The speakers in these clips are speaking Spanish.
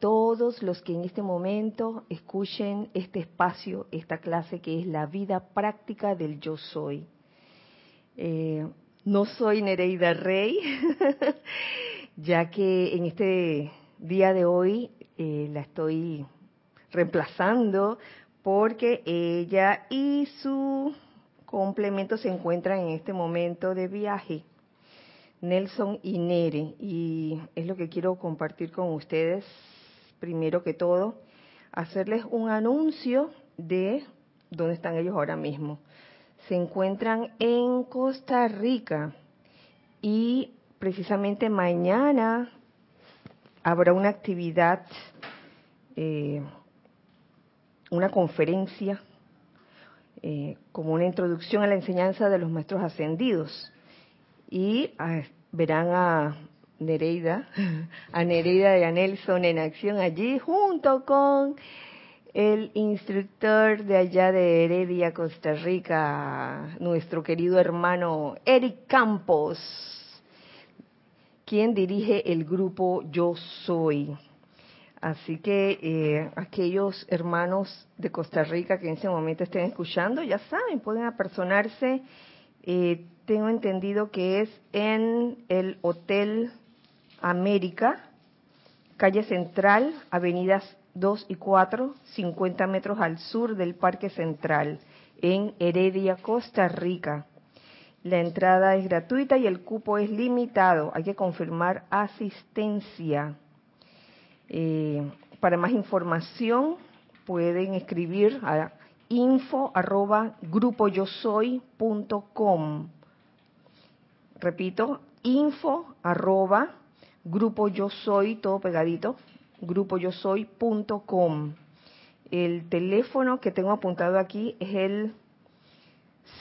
todos los que en este momento escuchen este espacio, esta clase que es la vida práctica del yo soy. Eh, no soy Nereida Rey, ya que en este día de hoy eh, la estoy reemplazando porque ella y su complemento se encuentran en este momento de viaje. Nelson y Nere, y es lo que quiero compartir con ustedes, primero que todo, hacerles un anuncio de dónde están ellos ahora mismo. Se encuentran en Costa Rica y precisamente mañana habrá una actividad, eh, una conferencia, eh, como una introducción a la enseñanza de los maestros ascendidos y ah, verán a Nereida, a Nereida y a Nelson en acción allí junto con el instructor de allá de Heredia, Costa Rica, nuestro querido hermano Eric Campos, quien dirige el grupo Yo Soy. Así que eh, aquellos hermanos de Costa Rica que en ese momento estén escuchando, ya saben, pueden apersonarse eh, tengo entendido que es en el Hotel América, calle Central, avenidas 2 y 4, 50 metros al sur del Parque Central, en Heredia, Costa Rica. La entrada es gratuita y el cupo es limitado. Hay que confirmar asistencia. Eh, para más información pueden escribir a info arroba grupoyosoy.com. Repito, info arroba grupo yo soy, todo pegadito, grupoyosoy.com. El teléfono que tengo apuntado aquí es el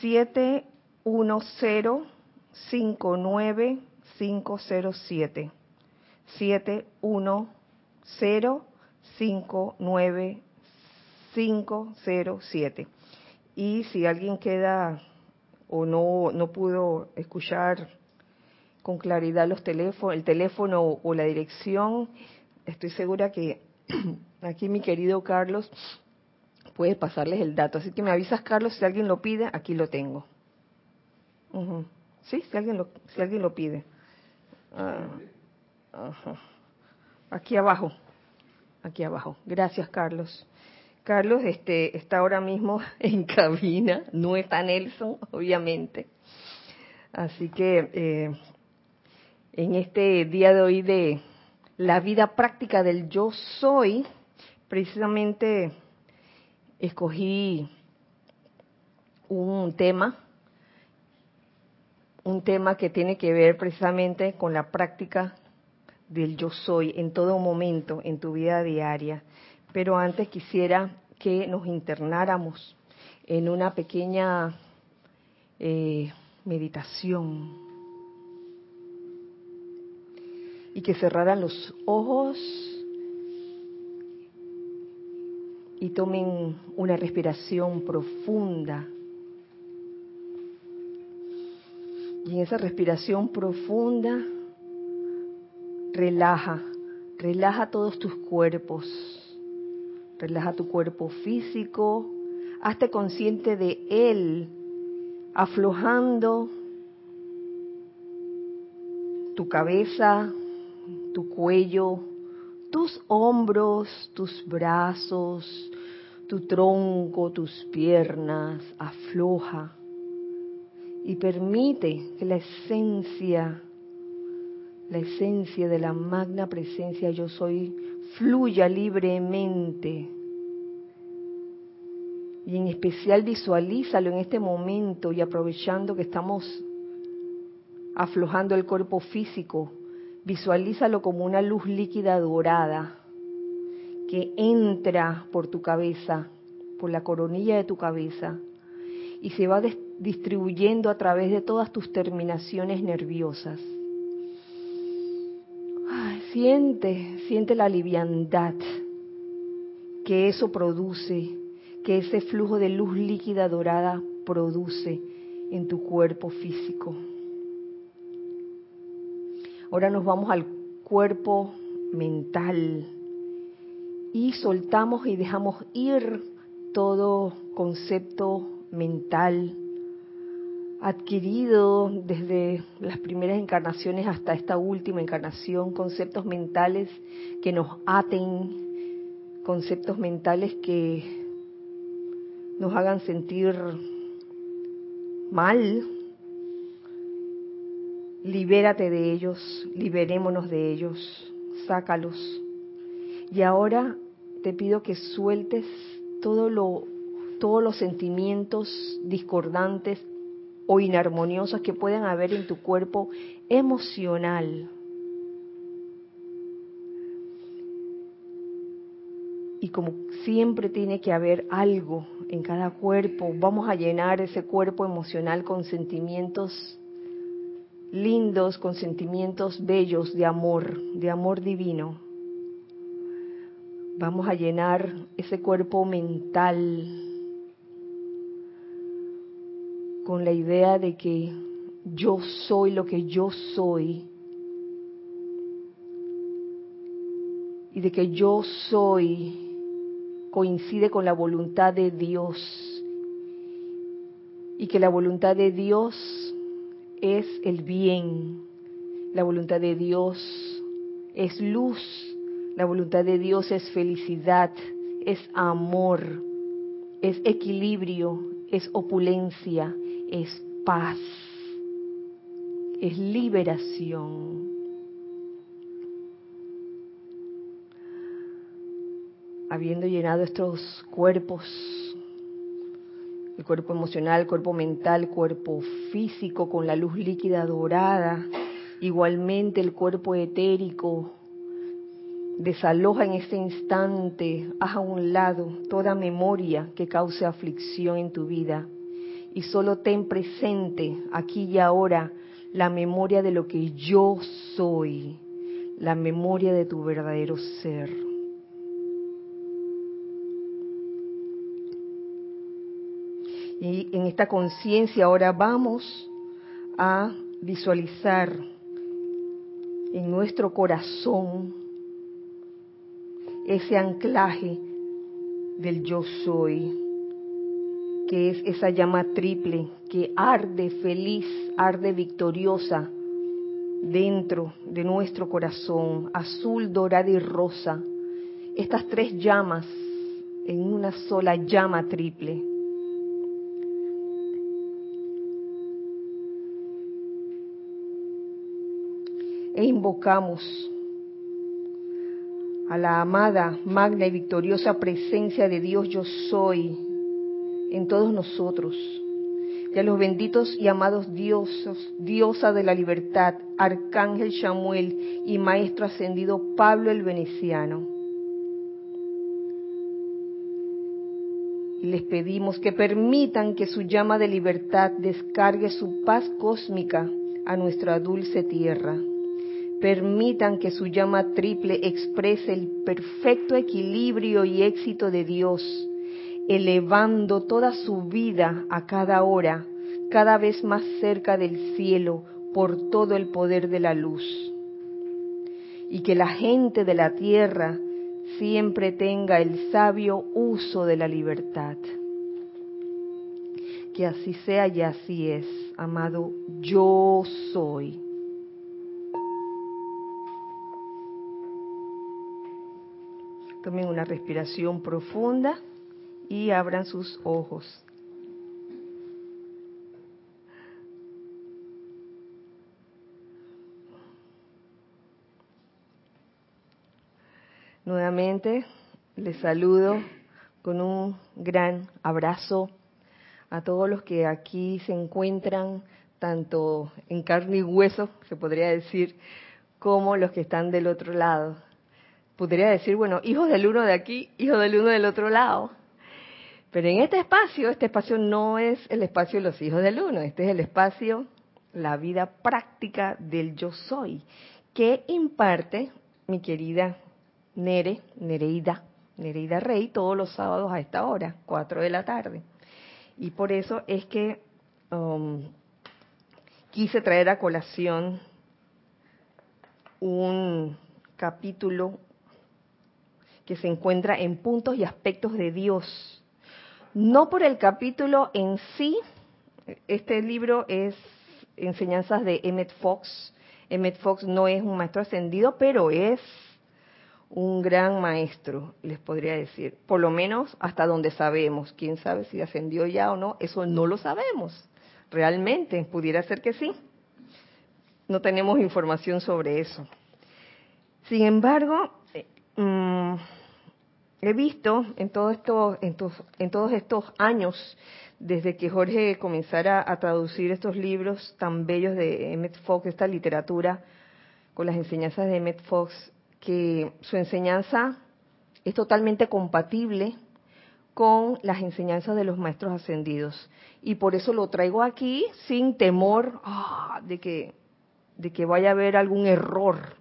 710-59507. 710-59507. 507. Y si alguien queda o no, no pudo escuchar con claridad los teléfonos, el teléfono o la dirección, estoy segura que aquí mi querido Carlos puede pasarles el dato. Así que me avisas, Carlos, si alguien lo pide, aquí lo tengo. Sí, si alguien lo, si alguien lo pide. Ah, aquí abajo, aquí abajo. Gracias, Carlos. Carlos este, está ahora mismo en cabina, no está Nelson, obviamente. Así que eh, en este día de hoy de la vida práctica del yo soy, precisamente escogí un tema, un tema que tiene que ver precisamente con la práctica del yo soy en todo momento, en tu vida diaria. Pero antes quisiera que nos internáramos en una pequeña eh, meditación y que cerraran los ojos y tomen una respiración profunda. Y en esa respiración profunda, relaja, relaja todos tus cuerpos Relaja tu cuerpo físico, hazte consciente de él, aflojando tu cabeza, tu cuello, tus hombros, tus brazos, tu tronco, tus piernas, afloja y permite que la esencia, la esencia de la magna presencia yo soy fluya libremente. Y en especial visualízalo en este momento y aprovechando que estamos aflojando el cuerpo físico, visualízalo como una luz líquida dorada que entra por tu cabeza, por la coronilla de tu cabeza, y se va distribuyendo a través de todas tus terminaciones nerviosas Siente, siente la liviandad que eso produce, que ese flujo de luz líquida dorada produce en tu cuerpo físico. Ahora nos vamos al cuerpo mental y soltamos y dejamos ir todo concepto mental adquirido desde las primeras encarnaciones hasta esta última encarnación, conceptos mentales que nos aten, conceptos mentales que nos hagan sentir mal. Libérate de ellos, liberémonos de ellos, sácalos. Y ahora te pido que sueltes todo lo, todos los sentimientos discordantes o inarmoniosos que puedan haber en tu cuerpo emocional. Y como siempre tiene que haber algo en cada cuerpo, vamos a llenar ese cuerpo emocional con sentimientos lindos, con sentimientos bellos de amor, de amor divino. Vamos a llenar ese cuerpo mental con la idea de que yo soy lo que yo soy y de que yo soy coincide con la voluntad de Dios y que la voluntad de Dios es el bien, la voluntad de Dios es luz, la voluntad de Dios es felicidad, es amor, es equilibrio, es opulencia, es paz, es liberación. Habiendo llenado estos cuerpos, el cuerpo emocional, cuerpo mental, cuerpo físico con la luz líquida dorada, igualmente el cuerpo etérico, Desaloja en este instante, haz a un lado toda memoria que cause aflicción en tu vida y solo ten presente aquí y ahora la memoria de lo que yo soy, la memoria de tu verdadero ser. Y en esta conciencia ahora vamos a visualizar en nuestro corazón ese anclaje del yo soy, que es esa llama triple que arde feliz, arde victoriosa dentro de nuestro corazón, azul, dorada y rosa. Estas tres llamas en una sola llama triple. E invocamos a la amada, magna y victoriosa presencia de Dios yo soy en todos nosotros, y a los benditos y amados dioses, diosa de la libertad, Arcángel Samuel y Maestro ascendido Pablo el Veneciano. Y les pedimos que permitan que su llama de libertad descargue su paz cósmica a nuestra dulce tierra Permitan que su llama triple exprese el perfecto equilibrio y éxito de Dios, elevando toda su vida a cada hora, cada vez más cerca del cielo por todo el poder de la luz. Y que la gente de la tierra siempre tenga el sabio uso de la libertad. Que así sea y así es, amado, yo soy. Tomen una respiración profunda y abran sus ojos. Nuevamente les saludo con un gran abrazo a todos los que aquí se encuentran, tanto en carne y hueso, se podría decir, como los que están del otro lado podría decir, bueno, hijos del uno de aquí, hijos del uno del otro lado. Pero en este espacio, este espacio no es el espacio de los hijos del uno, este es el espacio, la vida práctica del yo soy, que imparte mi querida Nere, Nereida, Nereida Rey, todos los sábados a esta hora, cuatro de la tarde. Y por eso es que um, quise traer a colación un capítulo que se encuentra en puntos y aspectos de Dios. No por el capítulo en sí, este libro es enseñanzas de Emmett Fox. Emmett Fox no es un maestro ascendido, pero es un gran maestro, les podría decir. Por lo menos hasta donde sabemos. Quién sabe si ascendió ya o no, eso no lo sabemos. Realmente, pudiera ser que sí. No tenemos información sobre eso. Sin embargo, eh, mm, he visto en, todo esto, en, todos estos años desde que Jorge comenzara a traducir estos libros tan bellos de Emmett Fox, esta literatura, con las enseñanzas de Emmett Fox, que su enseñanza es totalmente compatible con las enseñanzas de los maestros ascendidos. Y por eso lo traigo aquí sin temor ah, de, que, de que vaya a haber algún error.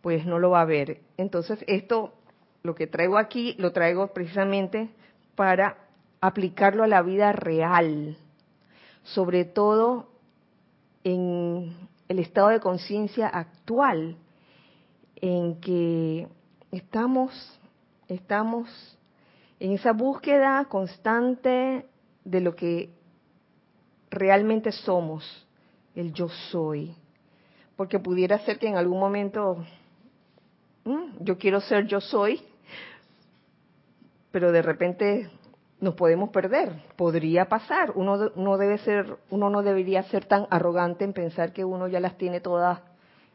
Pues no lo va a haber. Entonces, esto, lo que traigo aquí, lo traigo precisamente para aplicarlo a la vida real, sobre todo en el estado de conciencia actual, en que estamos, estamos en esa búsqueda constante de lo que realmente somos, el yo soy. Porque pudiera ser que en algún momento yo quiero ser yo soy, pero de repente nos podemos perder, podría pasar. Uno no debe ser, uno no debería ser tan arrogante en pensar que uno ya las tiene todas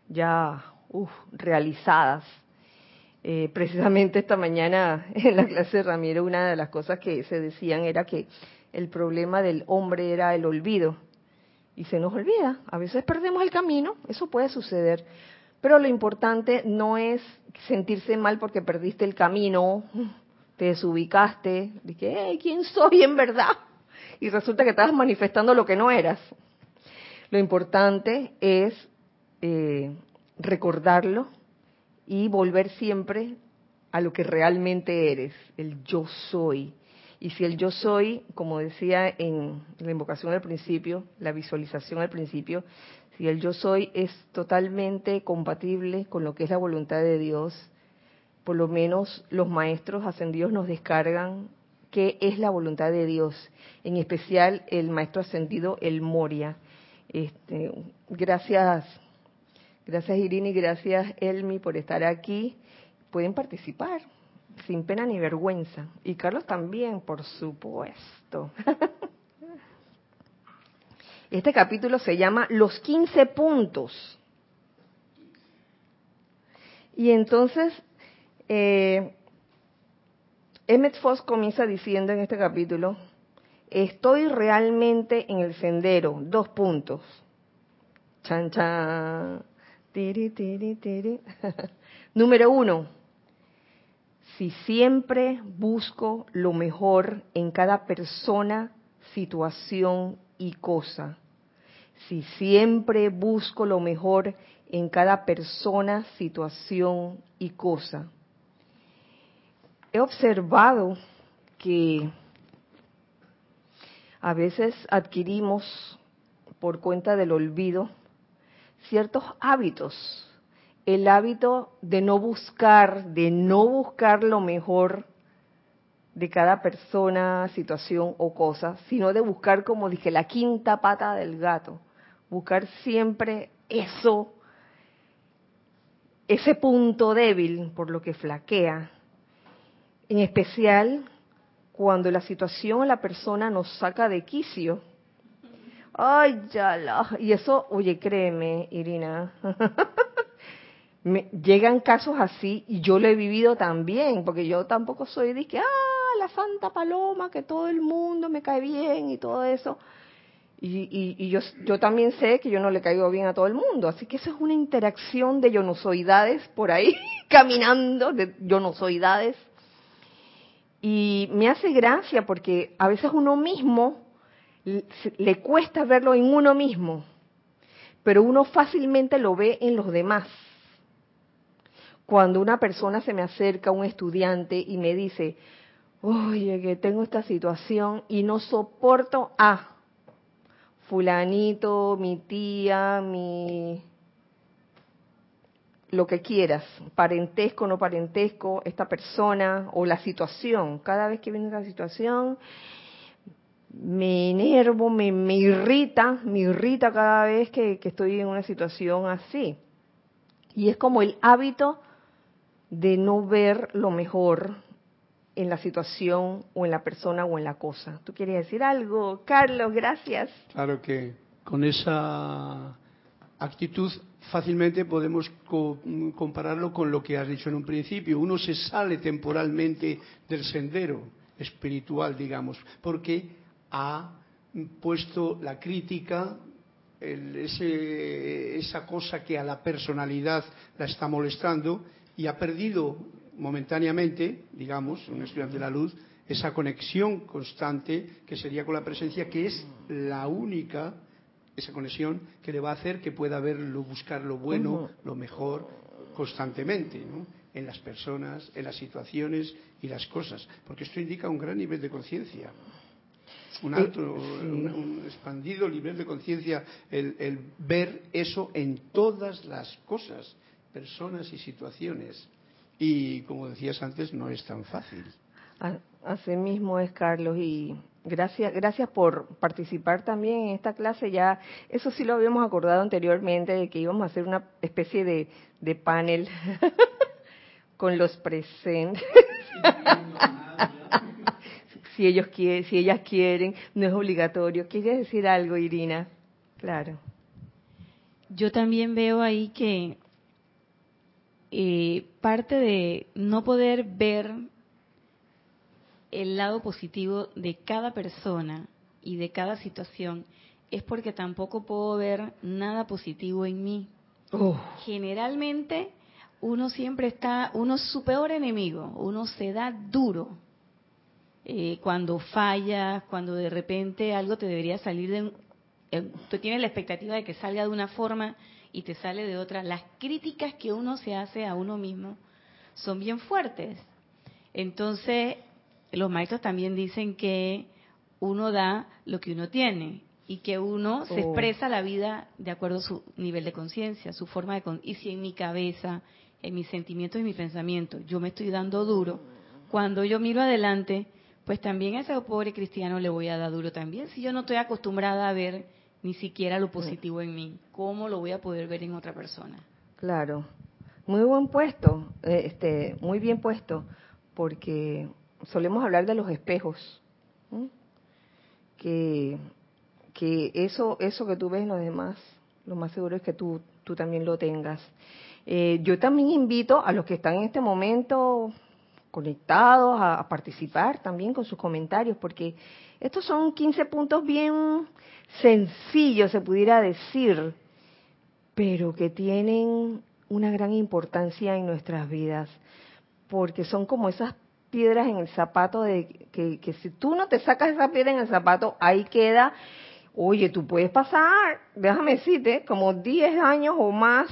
ya realizadas. Eh, precisamente esta mañana en la clase de Ramiro una de las cosas que se decían era que el problema del hombre era el olvido. Y se nos olvida, a veces perdemos el camino, eso puede suceder. Pero lo importante no es sentirse mal porque perdiste el camino, te desubicaste, dije, ¿quién soy en verdad? Y resulta que estabas manifestando lo que no eras. Lo importante es eh, recordarlo y volver siempre a lo que realmente eres, el yo soy. Y si el yo soy, como decía en la invocación al principio, la visualización al principio, si el yo soy es totalmente compatible con lo que es la voluntad de Dios, por lo menos los maestros ascendidos nos descargan qué es la voluntad de Dios, en especial el maestro ascendido, el Moria. Este, gracias, gracias Irene y gracias Elmi por estar aquí. Pueden participar sin pena ni vergüenza. Y Carlos también, por supuesto. Este capítulo se llama Los 15 puntos. Y entonces eh, Emmett Fox comienza diciendo en este capítulo, estoy realmente en el sendero, dos puntos. Chan, chan. Tiri, tiri, tiri. Número uno, si siempre busco lo mejor en cada persona, situación y cosa, si siempre busco lo mejor en cada persona, situación y cosa, he observado que a veces adquirimos por cuenta del olvido ciertos hábitos. El hábito de no buscar, de no buscar lo mejor de cada persona, situación o cosa, sino de buscar, como dije, la quinta pata del gato. Buscar siempre eso, ese punto débil por lo que flaquea, en especial cuando la situación o la persona nos saca de quicio. Ay, ya la. Y eso, oye, créeme, Irina. Me, llegan casos así y yo lo he vivido también, porque yo tampoco soy de que, ah, la Santa Paloma, que todo el mundo me cae bien y todo eso. Y, y, yo, yo también sé que yo no le caigo bien a todo el mundo, así que eso es una interacción de yo no soidades por ahí, caminando, de yo no soidades y me hace gracia porque a veces uno mismo le cuesta verlo en uno mismo, pero uno fácilmente lo ve en los demás. Cuando una persona se me acerca, un estudiante, y me dice, oye, que tengo esta situación y no soporto a fulanito, mi tía, mi lo que quieras, parentesco, no parentesco, esta persona o la situación. Cada vez que viene la situación, me enervo, me, irrita, me irrita cada vez que, estoy en una situación así. Y es como el hábito de no ver lo mejor en la situación o en la persona o en la cosa. ¿Tú quieres decir algo? Carlos, gracias. Claro que con esa actitud fácilmente podemos compararlo con lo que has dicho en un principio. Uno se sale temporalmente del sendero espiritual, digamos, porque ha puesto la crítica, esa cosa que a la personalidad la está molestando y ha perdido momentáneamente, digamos, un estudiante de la luz, esa conexión constante que sería con la presencia, que es la única, esa conexión que le va a hacer que pueda verlo, buscar lo bueno, lo mejor, constantemente, en las personas, en las situaciones y las cosas, porque esto indica un gran nivel de conciencia un alto, un, expandido nivel de conciencia, el, ver eso en todas las cosas, personas y situaciones. Y como decías antes, no es tan fácil. Así mismo es, Carlos, y gracias, gracias por participar también en esta clase. Ya, eso sí lo habíamos acordado anteriormente, de que íbamos a hacer una especie de, panel con los presentes si ellos quieren, si ellas quieren, no es obligatorio. ¿Quieres decir algo, Irina? Claro. Yo también veo ahí que eh, parte de no poder ver el lado positivo de cada persona y de cada situación es porque tampoco puedo ver nada positivo en mí. Oh. Generalmente uno siempre está, uno es su peor enemigo, uno se da duro eh, cuando fallas, cuando de repente algo te debería salir de... Eh, tú tienes la expectativa de que salga de una forma y te sale de otra. Las críticas que uno se hace a uno mismo son bien fuertes. Entonces, los maestros también dicen que uno da lo que uno tiene y que uno se oh. expresa la vida de acuerdo a su nivel de conciencia, su forma de... y si en mi cabeza, en mis sentimientos y mis pensamientos, yo me estoy dando duro, cuando yo miro adelante, pues también a ese pobre cristiano le voy a dar duro también. Si yo no estoy acostumbrada a ver ni siquiera lo positivo en mí, ¿cómo lo voy a poder ver en otra persona? Claro, muy buen puesto, este, muy bien puesto, porque solemos hablar de los espejos, que, que eso, eso que tú ves en los demás, lo más seguro es que tú, tú también lo tengas. Eh, yo también invito a los que están en este momento conectados a, participar también con sus comentarios, porque estos son 15 puntos bien sencillos, se pudiera decir, pero que tienen una gran importancia en nuestras vidas, porque son como esas piedras en el zapato de que, si tú no te sacas esa piedra en el zapato, ahí queda, oye, tú puedes pasar, déjame decirte, como 10 años o más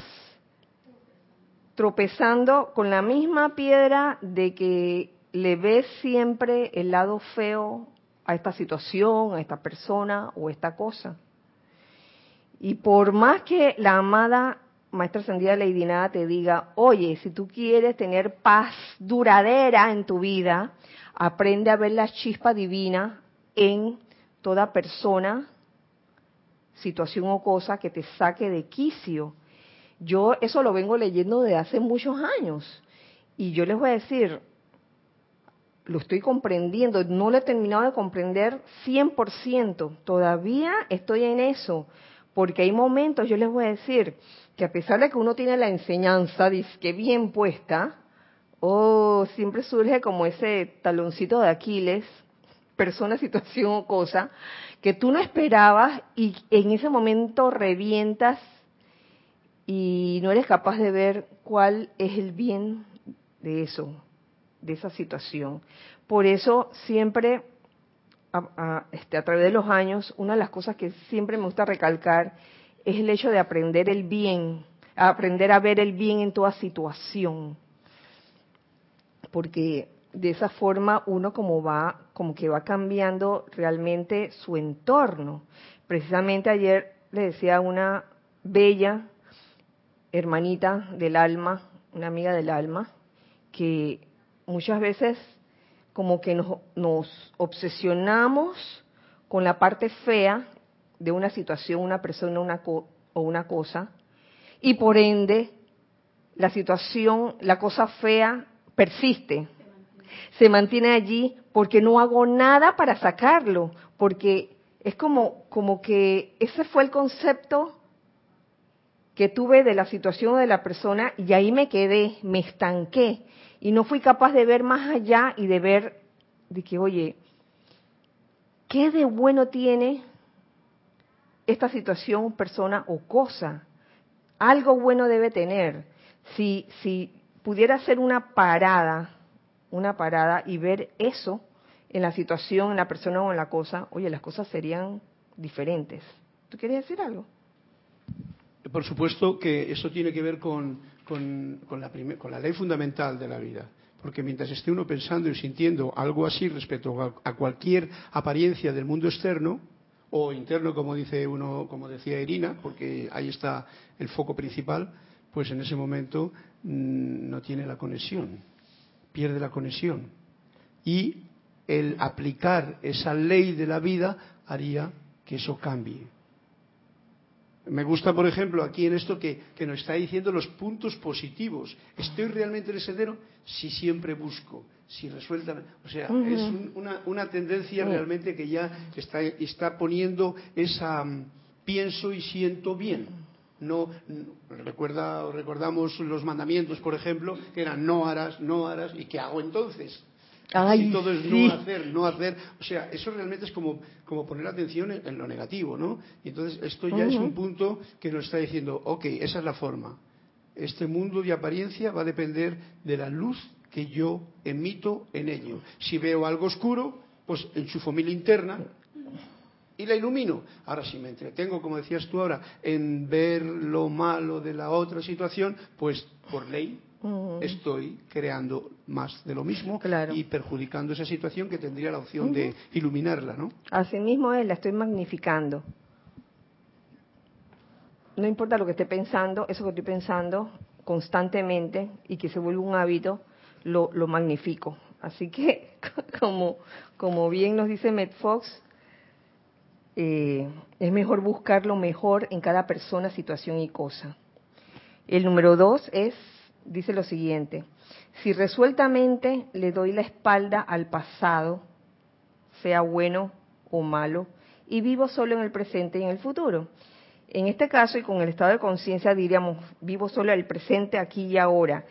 tropezando con la misma piedra de que le ves siempre el lado feo a esta situación, a esta persona o esta cosa. Y por más que la amada Maestra Ascendida Lady Nada te diga, oye, si tú quieres tener paz duradera en tu vida, aprende a ver la chispa divina en toda persona, situación o cosa que te saque de quicio yo eso lo vengo leyendo de hace muchos años. Y yo les voy a decir, lo estoy comprendiendo, no lo he terminado de comprender 100%, todavía estoy en eso, porque hay momentos, yo les voy a decir, que a pesar de que uno tiene la enseñanza, que bien puesta, oh, siempre surge como ese taloncito de Aquiles, persona, situación o cosa, que tú no esperabas y en ese momento revientas y no eres capaz de ver cuál es el bien de eso, de esa situación. Por eso siempre, a, este, a través de los años, una de las cosas que siempre me gusta recalcar es el hecho de aprender el bien, aprender a ver el bien en toda situación. Porque de esa forma uno como va, como que va cambiando realmente su entorno. Precisamente ayer le decía a una bella hermanita del alma, una amiga del alma, que muchas veces como que nos, nos obsesionamos con la parte fea de una situación, una persona una o una cosa, y por ende la situación, la cosa fea persiste, se mantiene allí porque no hago nada para sacarlo, porque es como, como que ese fue el concepto que tuve de la situación de la persona y ahí me quedé, me estanqué. Y no fui capaz de ver más allá y de ver de que, oye, ¿qué de bueno tiene esta situación, persona o cosa? Algo bueno debe tener. Si, si pudiera hacer una parada, una parada y ver eso en la situación, en la persona o en la cosa, oye, las cosas serían diferentes. ¿Tú querías decir algo? Por supuesto que eso tiene que ver con, la, ley fundamental de la vida. Porque mientras esté uno pensando y sintiendo algo así respecto a, cualquier apariencia del mundo externo, o interno, como dice uno, como decía Irina, porque ahí está el foco principal, pues en ese momento mm, no tiene la conexión, pierde la conexión. Y el aplicar esa ley de la vida haría que eso cambie. Me gusta, por ejemplo, aquí en esto que, nos está diciendo los puntos positivos. ¿Estoy realmente en el sendero? Si siempre busco, si resuelta. O sea, es una, tendencia realmente que ya está, está poniendo esa mm, pienso y siento bien. No, recuerda, recordamos los mandamientos, por ejemplo, que eran no harás, no harás, ¿y qué hago entonces? Ay, todo es no hacer, no hacer. O sea, eso realmente es como, como poner atención en, lo negativo, ¿no? Y entonces esto ya es un punto que nos está diciendo, ok, esa es la forma. Este mundo de apariencia va a depender de la luz que yo emito en ello. Si veo algo oscuro, pues enchufo mi linterna y la ilumino. Ahora, si me entretengo, como decías tú ahora, en ver lo malo de la otra situación, pues por ley estoy creando más de lo mismo y perjudicando esa situación que tendría la opción de iluminarla, ¿no? Asimismo es, la estoy magnificando. No importa lo que esté pensando, eso que estoy pensando constantemente y que se vuelve un hábito, lo, lo magnifico. Así que, como, como bien nos dice Med Fox, eh, es mejor buscar lo mejor en cada persona, situación y cosa. El número dos es dice lo siguiente, si resueltamente le doy la espalda al pasado, sea bueno o malo, y vivo solo en el presente y en el futuro. En este caso, y con el estado de conciencia, diríamos, vivo solo el presente, aquí y ahora.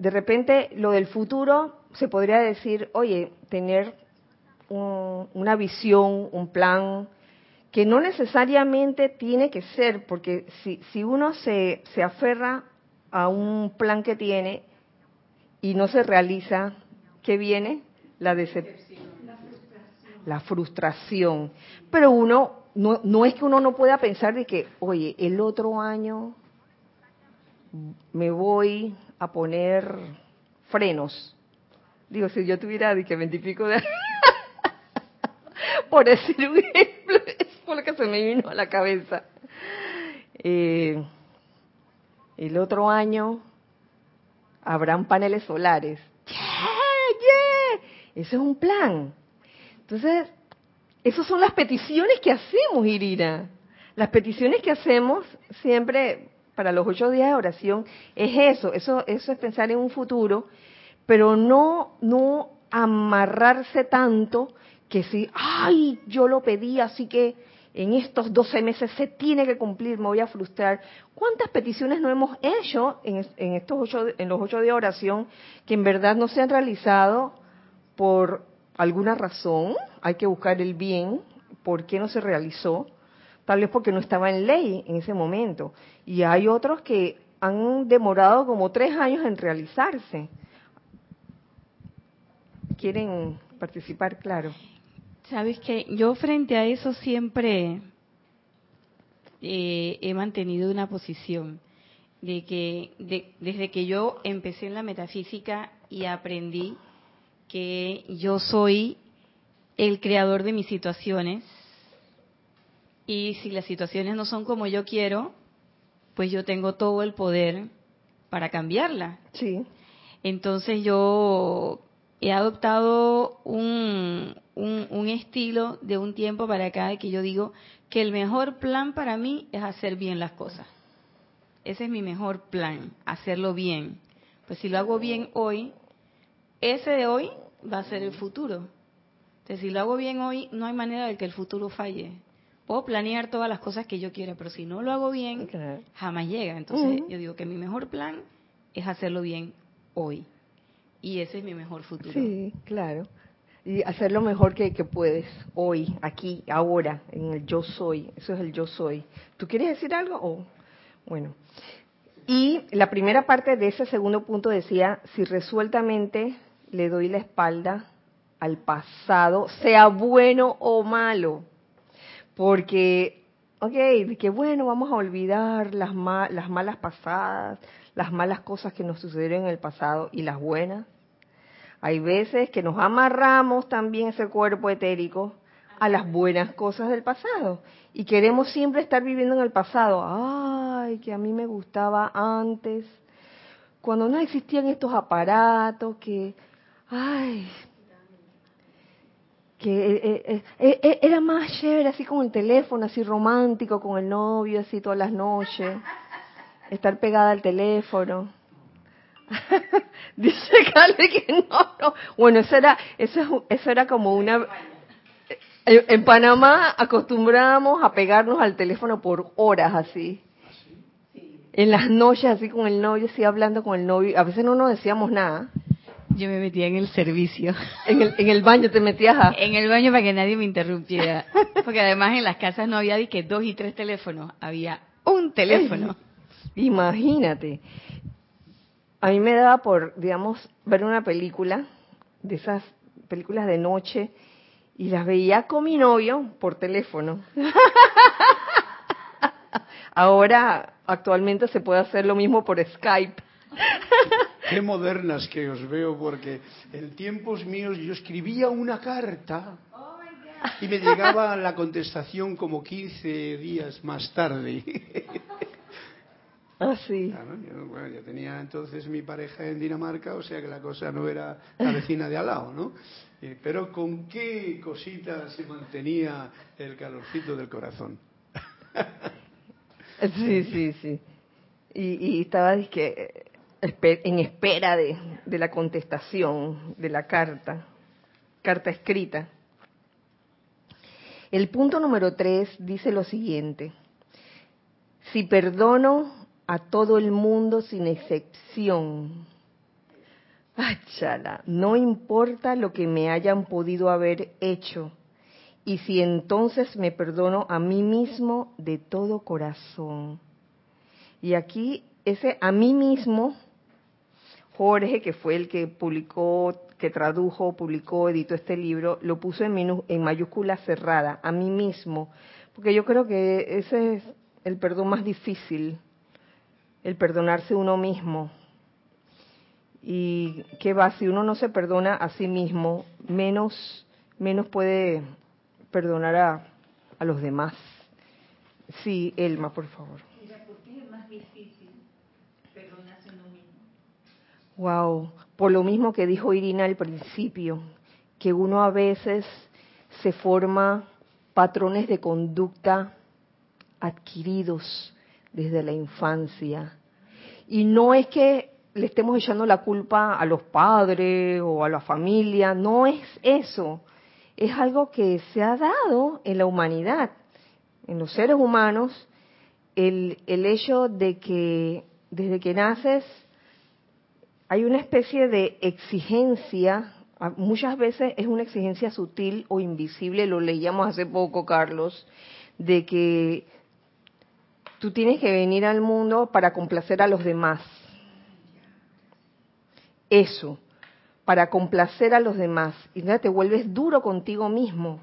De repente, lo del futuro se podría decir, oye, tener una visión, un plan, que no necesariamente tiene que ser, porque si, si uno se, se aferra a un plan que tiene y no se realiza, ¿qué viene? La decepción. La frustración. Pero uno, no, no es que uno no pueda pensar de que, oye, el otro año me voy a poner frenos. Digo, si yo tuviera de que veintipico de por decir un ejemplo, es por lo que se me vino a la cabeza. Eh, el otro año habrán paneles solares. ¡Yeah, Eso es un plan. Entonces, esas son las peticiones que hacemos, Irina. Las peticiones que hacemos siempre para los ocho días de oración es eso, eso, eso es pensar en un futuro, pero no, no amarrarse tanto que si, ay, yo lo pedí, así que en estos 12 meses se tiene que cumplir, me voy a frustrar. ¿Cuántas peticiones no hemos hecho en, estos ocho, en los ocho de oración que en verdad no se han realizado por alguna razón? Hay que buscar el bien. ¿Por qué no se realizó? Tal vez porque no estaba en ley en ese momento. Y hay otros que han demorado como tres años en realizarse. ¿Quieren participar? Claro. Sabes que yo frente a eso siempre eh, he mantenido una posición de que desde que yo empecé en la metafísica y aprendí que yo soy el creador de mis situaciones y si las situaciones no son como yo quiero, pues yo tengo todo el poder para cambiarla. Sí. Entonces yo he adoptado un, un, estilo de un tiempo para acá de que yo digo que el mejor plan para mí es hacer bien las cosas. Ese es mi mejor plan, hacerlo bien. Pues si lo hago bien hoy, ese de hoy va a ser el futuro. Entonces, si lo hago bien hoy, no hay manera de que el futuro falle. Puedo planear todas las cosas que yo quiera, pero si no lo hago bien, jamás llega. Entonces, yo digo que mi mejor plan es hacerlo bien hoy. Y ese es mi mejor futuro. Sí, claro. Y hacer lo mejor que, que puedes hoy, aquí, ahora, en el yo soy. Eso es el yo soy. ¿Tú quieres decir algo? o bueno. Y la primera parte de ese segundo punto decía, si resueltamente le doy la espalda al pasado, sea bueno o malo. Porque, ok, que bueno, vamos a olvidar las, las malas pasadas, las malas cosas que nos sucedieron en el pasado y las buenas. Hay veces que nos amarramos también ese cuerpo etérico a las buenas cosas del pasado y queremos siempre estar viviendo en el pasado. Ay, que a mí me gustaba antes, cuando no existían estos aparatos, que, ay, que eh, eh, eh, era más chévere así con el teléfono, así romántico, con el novio, así todas las noches, estar pegada al teléfono. Dice Cale que no, no. Bueno, eso era, eso, eso era como una, en Panamá acostumbramos a pegarnos al teléfono por horas así. En las noches así con el novio, así hablando con el novio. A veces no nos decíamos nada. Yo me metía en el servicio. En el, en el baño te metías a... En el baño para que nadie me interrumpiera. Porque además en las casas no había que dos y tres teléfonos, había un teléfono. Imagínate. A mí me daba por, digamos, ver una película, de esas películas de noche, y las veía con mi novio por teléfono. Ahora, actualmente se puede hacer lo mismo por Skype. Qué modernas que os veo, porque en tiempos míos yo escribía una carta y me llegaba la contestación como 15 días más tarde. Ah, sí. yo, bueno, yo tenía entonces mi pareja en Dinamarca, o sea que la cosa no era la vecina de al lado, ¿no? pero con qué cosita se mantenía el calorcito del corazón. sí, sí, sí. Y, estaba en espera de, la contestación de la carta, carta escrita. El punto número tres dice lo siguiente. Si perdono a todo el mundo sin excepción, Achala, no importa lo que me hayan podido haber hecho, y si entonces me perdono a mí mismo de todo corazón. Y aquí ese a mí mismo, Jorge, que fue el que publicó, que tradujo, publicó, editó este libro, lo puso en, en mayúscula cerrada, a mí mismo, porque yo creo que ese es el perdón más difícil, el perdonarse uno mismo y qué va, si uno no se perdona a sí mismo, menos, menos puede perdonar a, a los demás. Sí, Elma, por favor. ¿por qué es más difícil perdonarse a uno mismo? Wow, por lo mismo que dijo Irina al principio, que uno a veces se forma patrones de conducta adquiridos desde la infancia. Y no es que le estemos echando la culpa a los padres o a la familia, no es eso, es algo que se ha dado en la humanidad, en los seres humanos, el, el hecho de que desde que naces hay una especie de exigencia, muchas veces es una exigencia sutil o invisible, lo leíamos hace poco, Carlos, de que tú tienes que venir al mundo para complacer a los demás eso para complacer a los demás y te vuelves duro contigo mismo.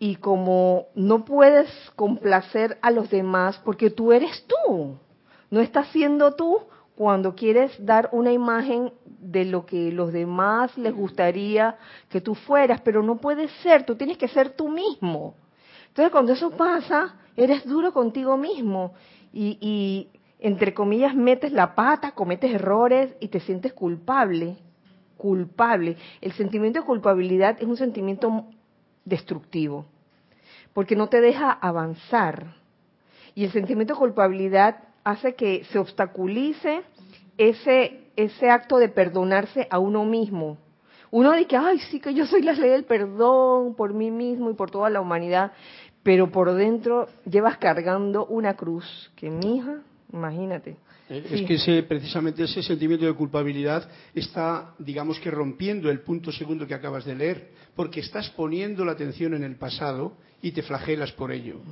Y como no puedes complacer a los demás porque tú eres tú, no estás siendo tú cuando quieres dar una imagen de lo que los demás les gustaría que tú fueras, pero no puedes ser, tú tienes que ser tú mismo. Entonces cuando eso pasa, eres duro contigo mismo y, y, entre comillas, metes la pata, cometes errores y te sientes culpable. Culpable. El sentimiento de culpabilidad es un sentimiento destructivo, porque no te deja avanzar. Y el sentimiento de culpabilidad hace que se obstaculice ese, ese acto de perdonarse a uno mismo. Uno dice, ay, sí que yo soy la ley del perdón por mí mismo y por toda la humanidad, pero por dentro llevas cargando una cruz que mi hija, imagínate. Eh, es que ese, precisamente ese sentimiento de culpabilidad está, digamos que rompiendo el punto segundo que acabas de leer, porque estás poniendo la atención en el pasado y te flagelas por ello.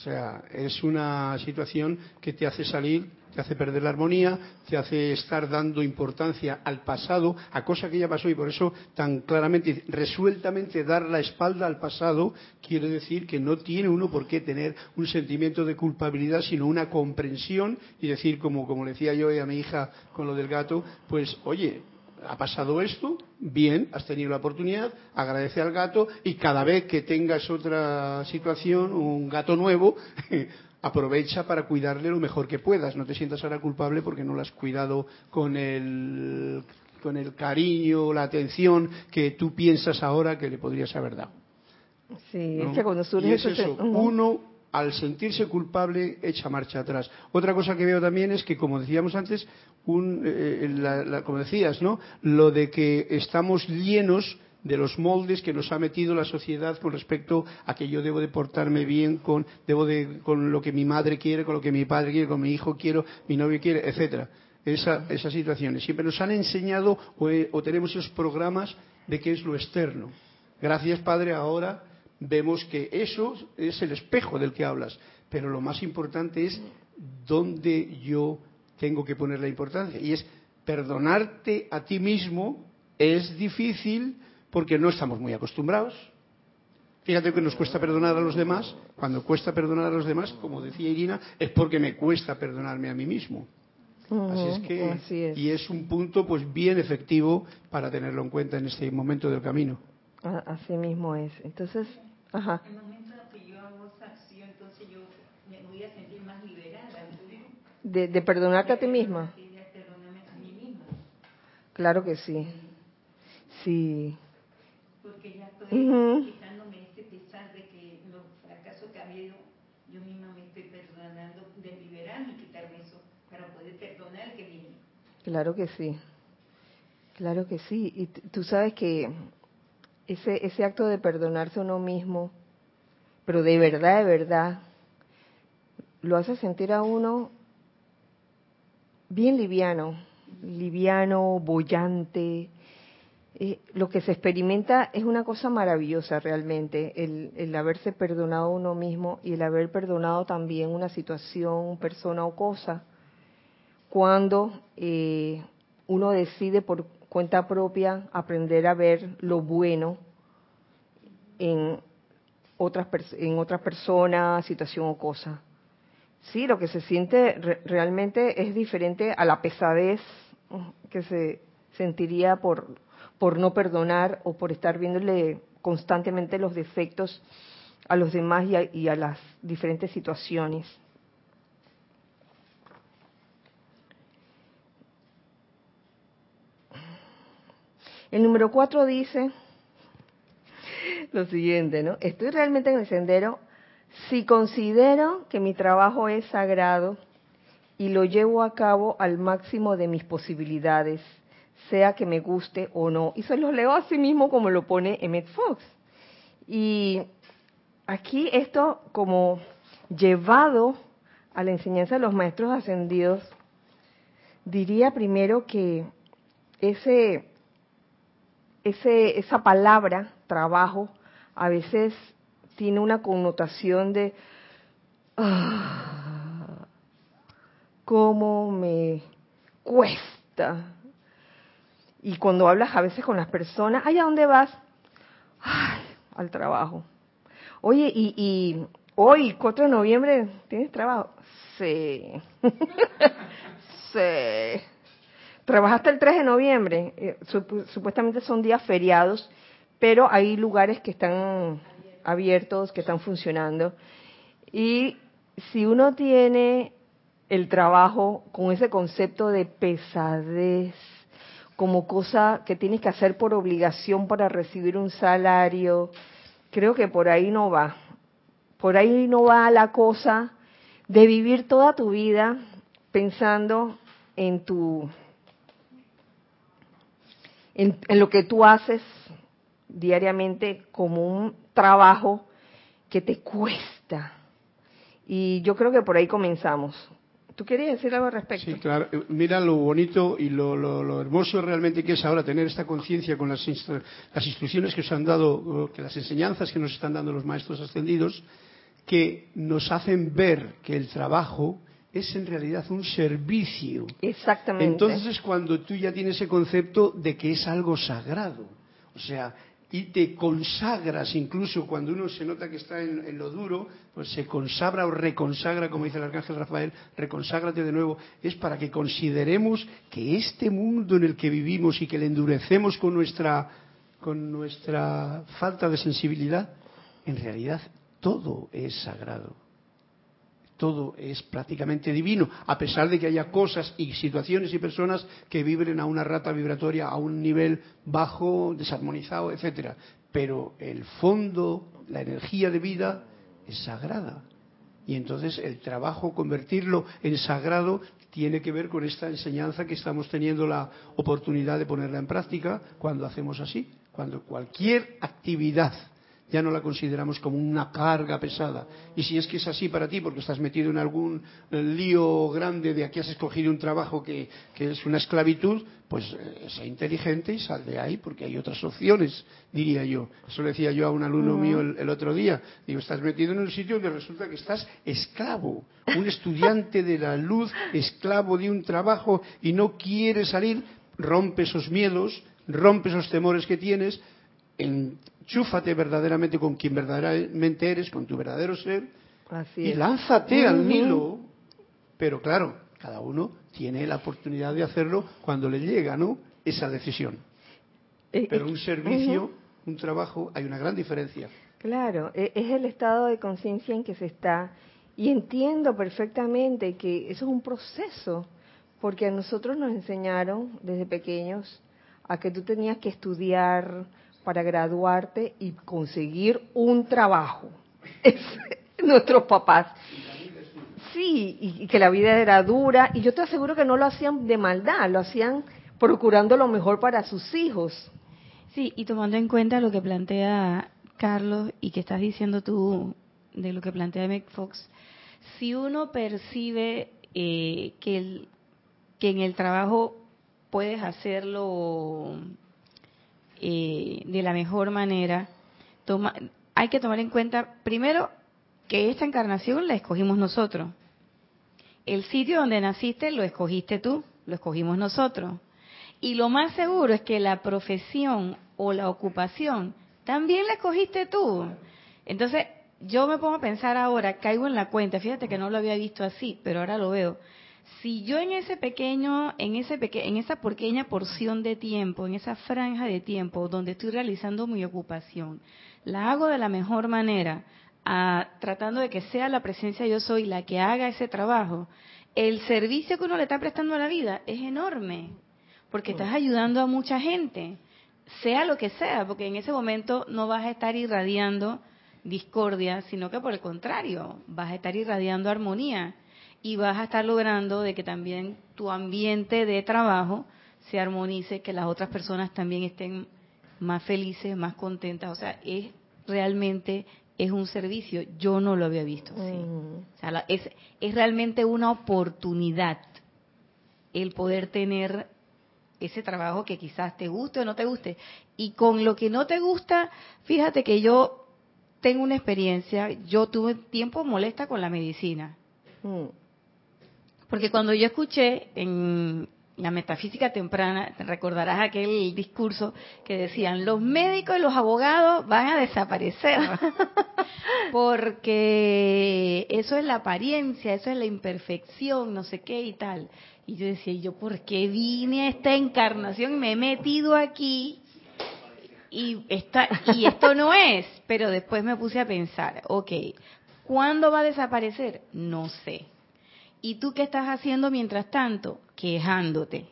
O sea, es una situación que te hace salir, te hace perder la armonía, te hace estar dando importancia al pasado, a cosa que ya pasó y por eso tan claramente, resueltamente dar la espalda al pasado quiere decir que no tiene uno por qué tener un sentimiento de culpabilidad, sino una comprensión y decir, como, como le decía yo a mi hija con lo del gato, pues oye, ha pasado esto, bien, has tenido la oportunidad, agradece al gato y cada vez que tengas otra situación, un gato nuevo, aprovecha para cuidarle lo mejor que puedas. No te sientas ahora culpable porque no lo has cuidado con el, con el cariño, la atención que tú piensas ahora que le podrías haber dado. Sí, es que cuando y es eso, uno al sentirse culpable echa marcha atrás. Otra cosa que veo también es que, como decíamos antes, un, eh, como decías, ¿no? Lo de que estamos llenos de los moldes que nos ha metido la sociedad con respecto a que yo debo de portarme bien con, debo de, con lo que mi madre quiere, con lo que mi padre quiere, con mi hijo quiero, mi novio quiere, etcétera. Esa, esas situaciones. Siempre nos han enseñado o, o tenemos esos programas de qué es lo externo. Gracias, Padre, ahora vemos que eso es el espejo del que hablas, pero lo más importante es dónde yo tengo que poner la importancia. Y es perdonarte a ti mismo es difícil porque no estamos muy acostumbrados. Fíjate que nos cuesta perdonar a los demás. Cuando cuesta perdonar a los demás, como decía Irina, es porque me cuesta perdonarme a mí mismo. así es que, y es un punto pues bien efectivo para tenerlo en cuenta en este momento del camino. Así mismo es. Entonces, Ajá. El momento que yo hago esa acción, entonces yo me voy a sentir más liberada. De, de perdonarte a ti misma. Sí, de perdonarme a mí misma. Claro que sí. Sí. Porque ya estoy uh -huh. quitándome ese pesar de que los fracasos que ha habido, yo misma me estoy perdonando, de liberarme y quitarme eso para poder perdonar que viene. Claro que sí. Claro que sí. Y tú sabes que ese, ese acto de perdonarse a uno mismo, pero de verdad, de verdad, lo hace sentir a uno bien liviano, liviano, bollante. Eh, lo que se experimenta es una cosa maravillosa realmente, el, el, haberse perdonado a uno mismo y el haber perdonado también una situación, persona o cosa, cuando eh, uno decide por cuenta propia, aprender a ver lo bueno en otras, en otras personas, situación o cosa. Sí, lo que se siente re realmente es diferente a la pesadez que se sentiría por, por no perdonar o por estar viéndole constantemente los defectos a los demás y a, y a las diferentes situaciones. El número cuatro dice lo siguiente, ¿no? Estoy realmente en el sendero si considero que mi trabajo es sagrado y lo llevo a cabo al máximo de mis posibilidades, sea que me guste o no. Y se los leo así mismo como lo pone Emmett Fox. Y aquí esto como llevado a la enseñanza de los maestros ascendidos, diría primero que ese ese, esa palabra, trabajo, a veces tiene una connotación de ah, cómo me cuesta. Y cuando hablas a veces con las personas, ay, ¿a dónde vas? Ay, al trabajo. Oye, y, y hoy, 4 de noviembre, ¿tienes trabajo? Sí. sí trabajaste el 3 de noviembre, eh, supuestamente son días feriados, pero hay lugares que están abiertos, que están funcionando. Y si uno tiene el trabajo con ese concepto de pesadez, como cosa que tienes que hacer por obligación para recibir un salario. Creo que por ahí no va. Por ahí no va la cosa de vivir toda tu vida pensando en tu en, lo que tú haces diariamente como un trabajo que te cuesta. Y yo creo que por ahí comenzamos. ¿Tú querías decir algo al respecto? Sí, claro. Eh, mira lo bonito y lo, hermoso realmente que es ahora tener esta conciencia con las, las instrucciones que os han dado, que las enseñanzas que nos están dando los maestros ascendidos, que nos hacen ver que el trabajo es en realidad un servicio. Exactamente. Entonces es cuando tú ya tienes ese concepto de que es algo sagrado. O sea, y te consagras incluso cuando uno se nota que está en, lo duro, pues se consagra o reconsagra, como dice el arcángel Rafael, reconságrate de nuevo, es para que consideremos que este mundo en el que vivimos y que le endurecemos con nuestra, con nuestra falta de sensibilidad, en realidad todo es sagrado todo es prácticamente divino, a pesar de que haya cosas y situaciones y personas que vibren a una rata vibratoria a un nivel bajo, desarmonizado, etcétera. Pero el fondo, la energía de vida es sagrada. Y entonces el trabajo, convertirlo en sagrado, tiene que ver con esta enseñanza que estamos teniendo la oportunidad de ponerla en práctica cuando hacemos así, cuando cualquier actividad ya no la consideramos como una carga pesada. Y si es que es así para ti, porque estás metido en algún lío grande de aquí has escogido un trabajo que, es una esclavitud, pues eh, sea inteligente y sal de ahí, porque hay otras opciones, diría yo. Eso le decía yo a un alumno mío el, otro día. Digo, estás metido en un sitio donde resulta que estás esclavo, un estudiante de la luz, esclavo de un trabajo y no quiere salir, rompe esos miedos, rompe esos temores que tienes, enchúfate verdaderamente con quien verdaderamente eres, con tu verdadero ser, y lánzate al Nilo. Pero claro, cada uno tiene la oportunidad de hacerlo cuando le llega, ¿no? Esa decisión. Eh, Pero un servicio, un trabajo, hay una gran diferencia. Claro, e, es el estado de conciencia en que se está. Y entiendo perfectamente que eso es un proceso, porque a nosotros nos enseñaron desde pequeños a que tú tenías que estudiar, para graduarte y conseguir un trabajo. nuestros papás. Sí, y, que la vida era dura, y yo te aseguro que no lo hacían de maldad, lo hacían procurando lo mejor para sus hijos. Sí, y tomando en cuenta lo que plantea Carlos y que estás diciendo tú de lo que plantea Mick Fox, si uno percibe eh, que, que en el trabajo puedes hacerlo eh, de la mejor manera, toma, hay que tomar en cuenta primero que esta encarnación la escogimos nosotros. El sitio donde naciste lo escogiste tú, lo escogimos nosotros. Y lo más seguro es que la profesión o la ocupación también la escogiste tú. Entonces, yo me pongo a pensar ahora, caigo en la cuenta, fíjate que no lo había visto así, pero ahora lo veo si yo en ese pequeño, en ese en esa pequeña porción de tiempo, en esa franja de tiempo donde estoy realizando mi ocupación, la hago de la mejor manera, tratando de que sea la presencia yo soy la que haga ese trabajo, el servicio que uno le está prestando a la vida es enorme, porque estás ayudando a mucha gente, sea lo que sea, porque en ese momento no vas a estar irradiando discordia, sino que por el contrario, vas a estar irradiando armonía y vas a estar logrando de que también tu ambiente de trabajo se armonice, que las otras personas también estén más felices, más contentas. O sea, es realmente es un servicio. Yo no lo había visto así. Mm. O sea, es, es realmente una oportunidad el poder tener ese trabajo que quizás te guste o no te guste. Y con lo que no te gusta, fíjate que yo tengo una experiencia, yo tuve tiempo molesta con la medicina. Mm. Porque cuando yo escuché en la metafísica temprana, te recordarás aquel discurso que decían, los médicos y los abogados van a desaparecer, porque eso es la apariencia, eso es la imperfección, no sé qué y tal. Y yo decía, ¿yo por qué vine a esta encarnación me he metido aquí? Y, está, y esto no es, pero después me puse a pensar, ok, ¿cuándo va a desaparecer? No sé ¿Y tú qué estás haciendo mientras tanto? Quejándote.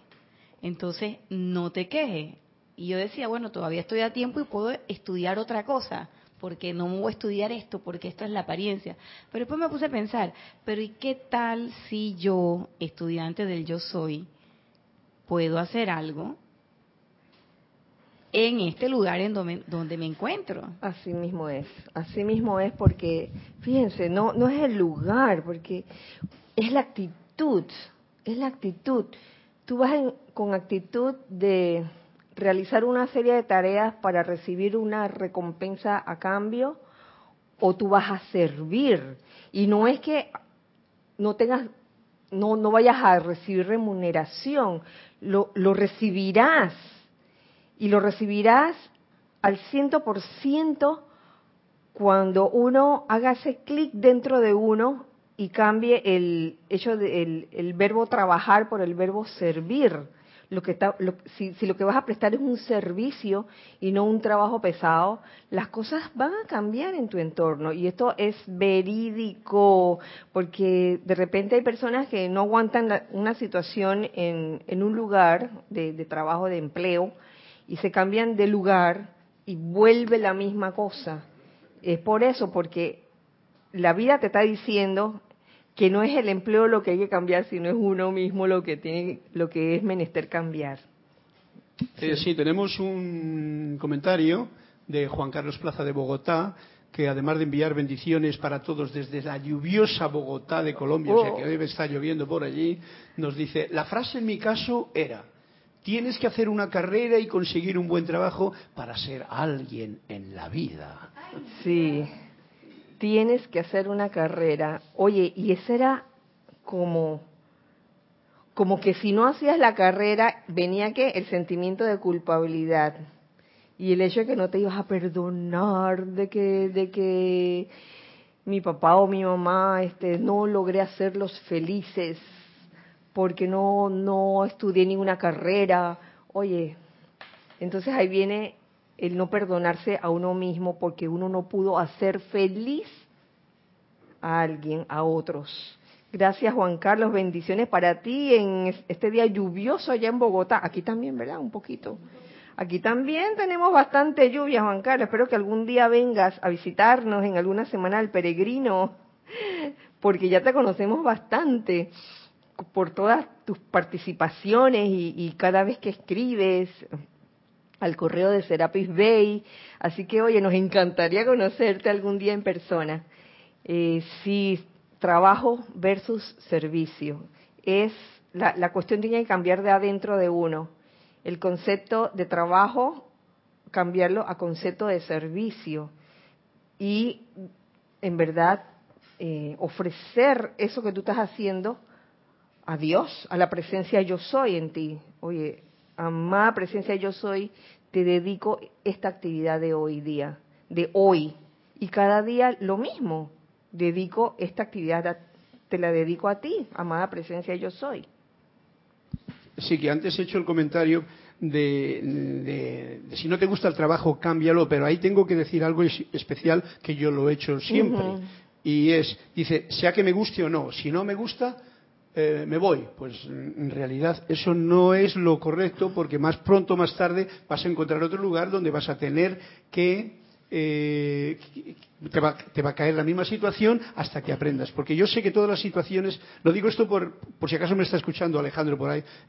Entonces, no te quejes. Y yo decía, bueno, todavía estoy a tiempo y puedo estudiar otra cosa, porque no voy a estudiar esto, porque esto es la apariencia. Pero después me puse a pensar, pero ¿y qué tal si yo, estudiante del yo soy, puedo hacer algo en este lugar en donde, donde, me encuentro. Así mismo es, así mismo es porque, fíjense, no, no es el lugar, porque es la actitud, es la actitud. Tú vas con actitud de realizar una serie de tareas para recibir una recompensa a cambio o tú vas a servir. Y no es que no tengas, no, no vayas a recibir remuneración, lo, lo recibirás y lo recibirás al ciento por ciento cuando uno haga ese clic dentro de uno y cambie el hecho de, el, verbo trabajar por el verbo servir. Lo que está, si, si, lo que vas a prestar es un servicio y no un trabajo pesado, las cosas van a cambiar en tu entorno. Y esto es verídico, porque de repente hay personas que no aguantan una situación en, en un lugar de, de trabajo, de empleo, y se cambian de lugar y vuelve la misma cosa. Es por eso, porque la vida te está diciendo que no es el empleo lo que hay que cambiar, sino es uno mismo lo que tiene, lo que es menester cambiar. Eh, sí, tenemos un comentario de Juan Carlos Plaza de Bogotá, que además de enviar bendiciones para todos desde la lluviosa Bogotá de Colombia, o sea que oh. hoy está lloviendo por allí, nos dice, la frase en mi caso era, Tienes que hacer una carrera y conseguir un buen trabajo para ser alguien en la vida. Sí, tienes que hacer una carrera. Oye, y ese era como, como que si no hacías la carrera, venía que el sentimiento de culpabilidad y el hecho de que no te ibas a perdonar de que, de que mi papá o mi mamá este, no logré hacerlos felices porque no, no estudié ninguna carrera. Oye, entonces ahí viene el no perdonarse a uno mismo porque uno no pudo hacer feliz a alguien, a otros. Gracias Juan Carlos, bendiciones para ti en este día lluvioso allá en Bogotá. Aquí también, ¿verdad? Un poquito. Aquí también tenemos bastante lluvia, Juan Carlos. Espero que algún día vengas a visitarnos en alguna semana al peregrino, porque ya te conocemos bastante por todas tus participaciones y, cada vez que escribes al correo de Serapis Bay. Así que, oye, nos encantaría conocerte algún día en persona. Eh, si trabajo versus servicio, es la, la cuestión tiene que cambiar de adentro de uno. El concepto de trabajo, cambiarlo a concepto de servicio. Y, en verdad, eh, ofrecer eso que tú estás haciendo a Dios, a la presencia yo soy en ti. Oye, amada presencia yo soy, te dedico esta actividad de hoy día, de hoy. Y cada día lo mismo, dedico esta actividad, te la dedico a ti, amada presencia yo soy. Sí, que antes he hecho el comentario de, si no te gusta el trabajo, cámbialo, pero ahí tengo que decir algo especial que yo lo he hecho siempre. Y es, dice, sea que me guste o no, si no me gusta, eh, me voy. Pues en realidad eso no es lo correcto porque más pronto o más tarde vas a encontrar otro lugar donde vas a tener que... Eh, te, va, te, va, a caer la misma situación hasta que aprendas. Porque yo sé que todas las situaciones, lo digo esto por, por si acaso me está escuchando Alejandro por ahí,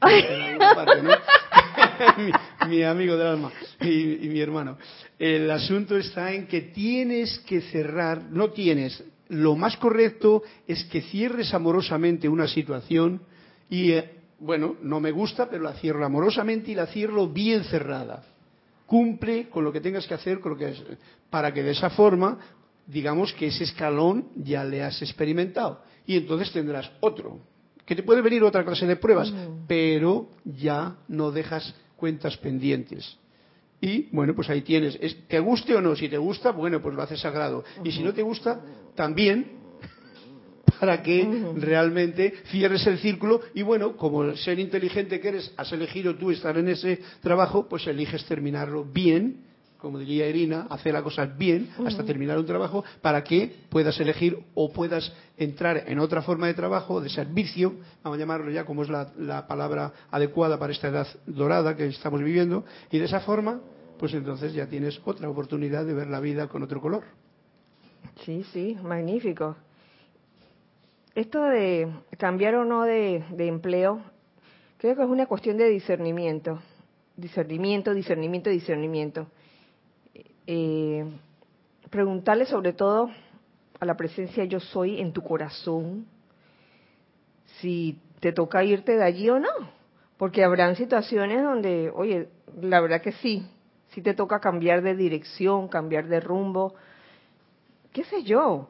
mi, amigo del alma y mi hermano. El asunto está en que tienes que cerrar, no tienes, lo más correcto es que cierres amorosamente una situación y, eh, bueno, no me gusta, pero la cierro amorosamente y la cierro bien cerrada. Cumple con lo que tengas que hacer con lo que para que de esa forma, digamos que ese escalón ya le has experimentado. Y entonces tendrás otro. Que te puede venir otra clase de pruebas, mm. pero ya no dejas cuentas pendientes. Y bueno, pues ahí tienes. ¿Te guste o no? Si te gusta, bueno, pues lo haces sagrado. Y si no te gusta, también para que realmente cierres el círculo y bueno, como ser inteligente que eres, has elegido tú estar en ese trabajo, pues eliges terminarlo bien como diría Irina, hacer las cosas bien hasta terminar un trabajo para que puedas elegir o puedas entrar en otra forma de trabajo, de servicio, vamos a llamarlo ya como es la, la palabra adecuada para esta edad dorada que estamos viviendo, y de esa forma, pues entonces ya tienes otra oportunidad de ver la vida con otro color. Sí, sí, magnífico. Esto de cambiar o no de, empleo, creo que es una cuestión de discernimiento. Discernimiento, discernimiento, discernimiento. Eh, preguntarle sobre todo a la presencia yo soy en tu corazón si te toca irte de allí o no. Porque habrán situaciones donde, oye, la verdad que sí, si te toca cambiar de dirección, cambiar de rumbo, qué sé yo.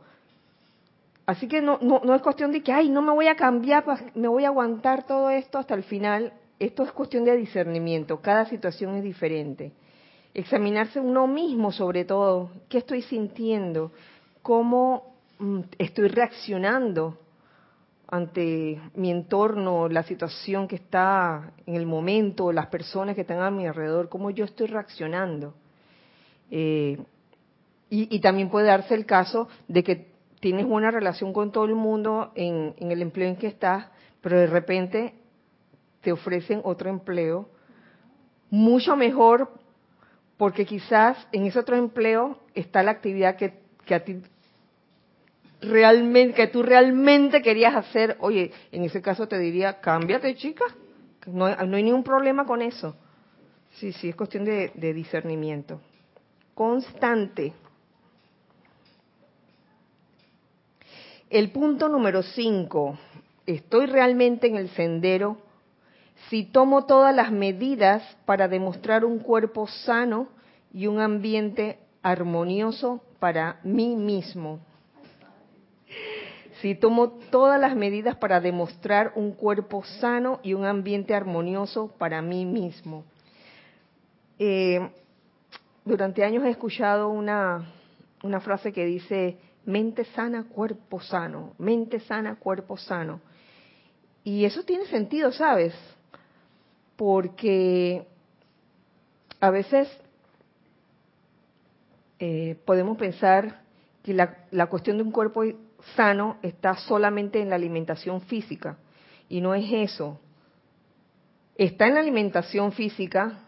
Así que no, no, no es cuestión de que, ay, no me voy a cambiar, me voy a aguantar todo esto hasta el final. Esto es cuestión de discernimiento, cada situación es diferente. Examinarse uno mismo sobre todo, qué estoy sintiendo, cómo mm, estoy reaccionando ante mi entorno, la situación que está en el momento, las personas que están a mi alrededor, cómo yo estoy reaccionando. Eh, y, también puede darse el caso de que tienes una relación con todo el mundo en, el empleo en que estás, pero de repente te ofrecen otro empleo mucho mejor porque quizás en ese otro empleo está la actividad que, que a ti realmente, que tú realmente querías hacer. Oye, en ese caso te diría, cámbiate chica, no, hay ningún problema con eso. Sí, sí, es cuestión de discernimiento. Constante. El punto número 5. ¿Estoy realmente en el sendero? Si tomo todas las medidas para demostrar un cuerpo sano y un ambiente armonioso para mí mismo. Si tomo todas las medidas para demostrar un cuerpo sano y un ambiente armonioso para mí mismo. Eh, durante años he escuchado una, una frase que dice, mente sana, cuerpo sano, mente sana, cuerpo sano. Y eso tiene sentido, ¿sabes? Porque a veces eh, podemos pensar que la, cuestión de un cuerpo sano está solamente en la alimentación física. Y no es eso. Está en la alimentación física,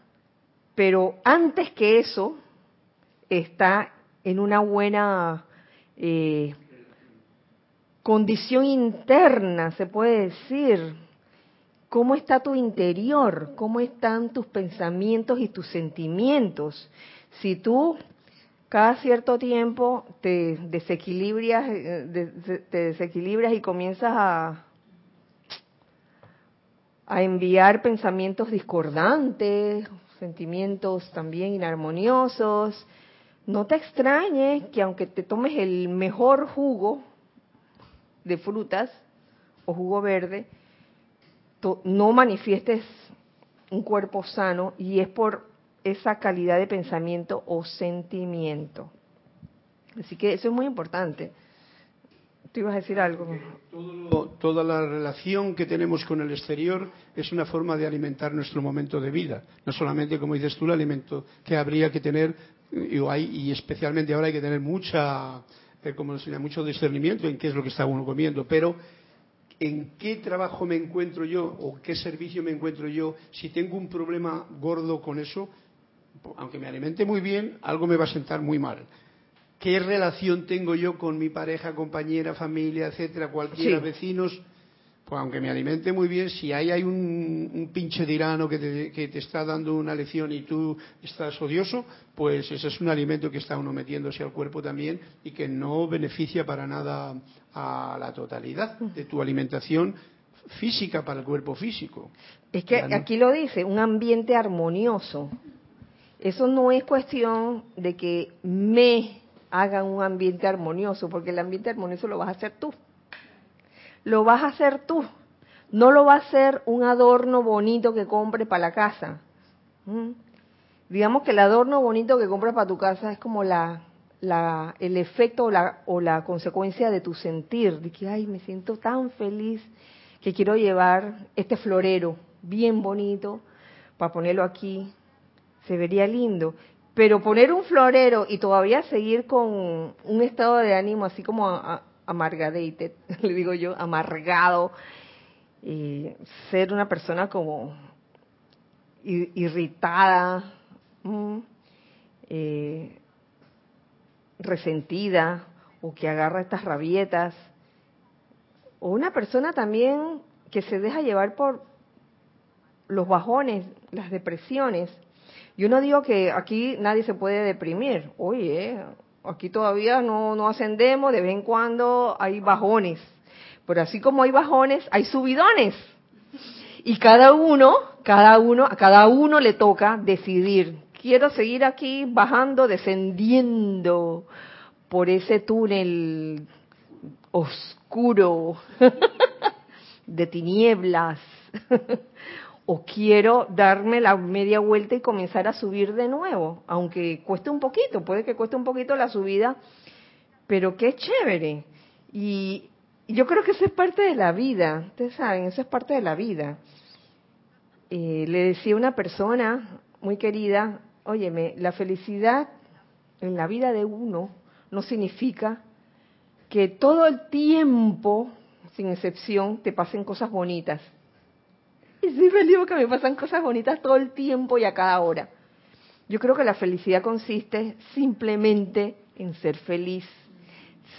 pero antes que eso está en una buena eh, condición interna, se puede decir. ¿Cómo está tu interior? ¿Cómo están tus pensamientos y tus sentimientos? Si tú cada cierto tiempo te desequilibras, eh, te desequilibras y comienzas a, a enviar pensamientos discordantes, sentimientos también inarmoniosos, no te extrañes que aunque te tomes el mejor jugo de frutas o jugo verde, no manifiestes un cuerpo sano y es por esa calidad de pensamiento o sentimiento. Así que eso es muy importante. ¿Tú ibas a decir algo? toda la relación que tenemos con el exterior es una forma de alimentar nuestro momento de vida. No solamente, como dices tú, el alimento que habría que tener y, hay, y especialmente ahora hay que tener mucha, eh, como se mucho discernimiento en qué es lo que está uno comiendo, pero en qué trabajo me encuentro yo o qué servicio me encuentro yo, si tengo un problema gordo con eso, aunque me alimente muy bien, algo me va a sentar muy mal. ¿Qué relación tengo yo con mi pareja, compañera, familia, etcétera, cualquiera, vecinos? Pues aunque me alimente muy bien, si ahí hay un, pinche tirano que te, que te, está dando una lección y tú estás odioso, pues ese es un alimento que está uno metiéndose al cuerpo también y que no beneficia para nada a la totalidad de tu alimentación física para el cuerpo físico. Es que aquí lo dice, un ambiente armonioso. Eso no es cuestión de que me hagan un ambiente armonioso, porque el ambiente armonioso lo vas a hacer tú lo vas a hacer tú. No lo va a hacer un adorno bonito que compre para la casa. ¿Mm? Digamos que el adorno bonito que compras para tu casa es como la, la, el efecto o la, o la consecuencia de tu sentir, de que, ay, me siento tan feliz que quiero llevar este florero bien bonito para ponerlo aquí. Se vería lindo. Pero poner un florero y todavía seguir con un estado de ánimo así como amargadated, le digo yo, amargado, y ser una persona como irritada, eh, resentida o que agarra estas rabietas, o una persona también que se deja llevar por los bajones, las depresiones. Yo no digo que aquí nadie se puede deprimir, oye, aquí todavía no, no ascendemos, de vez en cuando hay bajones, pero así como hay bajones, hay subidones. Y cada uno, cada uno, a cada uno le toca decidir, quiero seguir aquí bajando, descendiendo por ese túnel oscuro de tinieblas o quiero darme la media vuelta y comenzar a subir de nuevo, aunque cueste un poquito, puede que cueste un poquito la subida, pero qué chévere. Y yo creo que eso es parte de la vida, ustedes saben, eso es parte de la vida. Eh, le decía una persona muy querida, óyeme, la felicidad en la vida de uno no significa que todo el tiempo, sin excepción, te pasen cosas bonitas y sí feliz que me pasan cosas bonitas todo el tiempo y a cada hora. Yo creo que la felicidad consiste simplemente en ser feliz.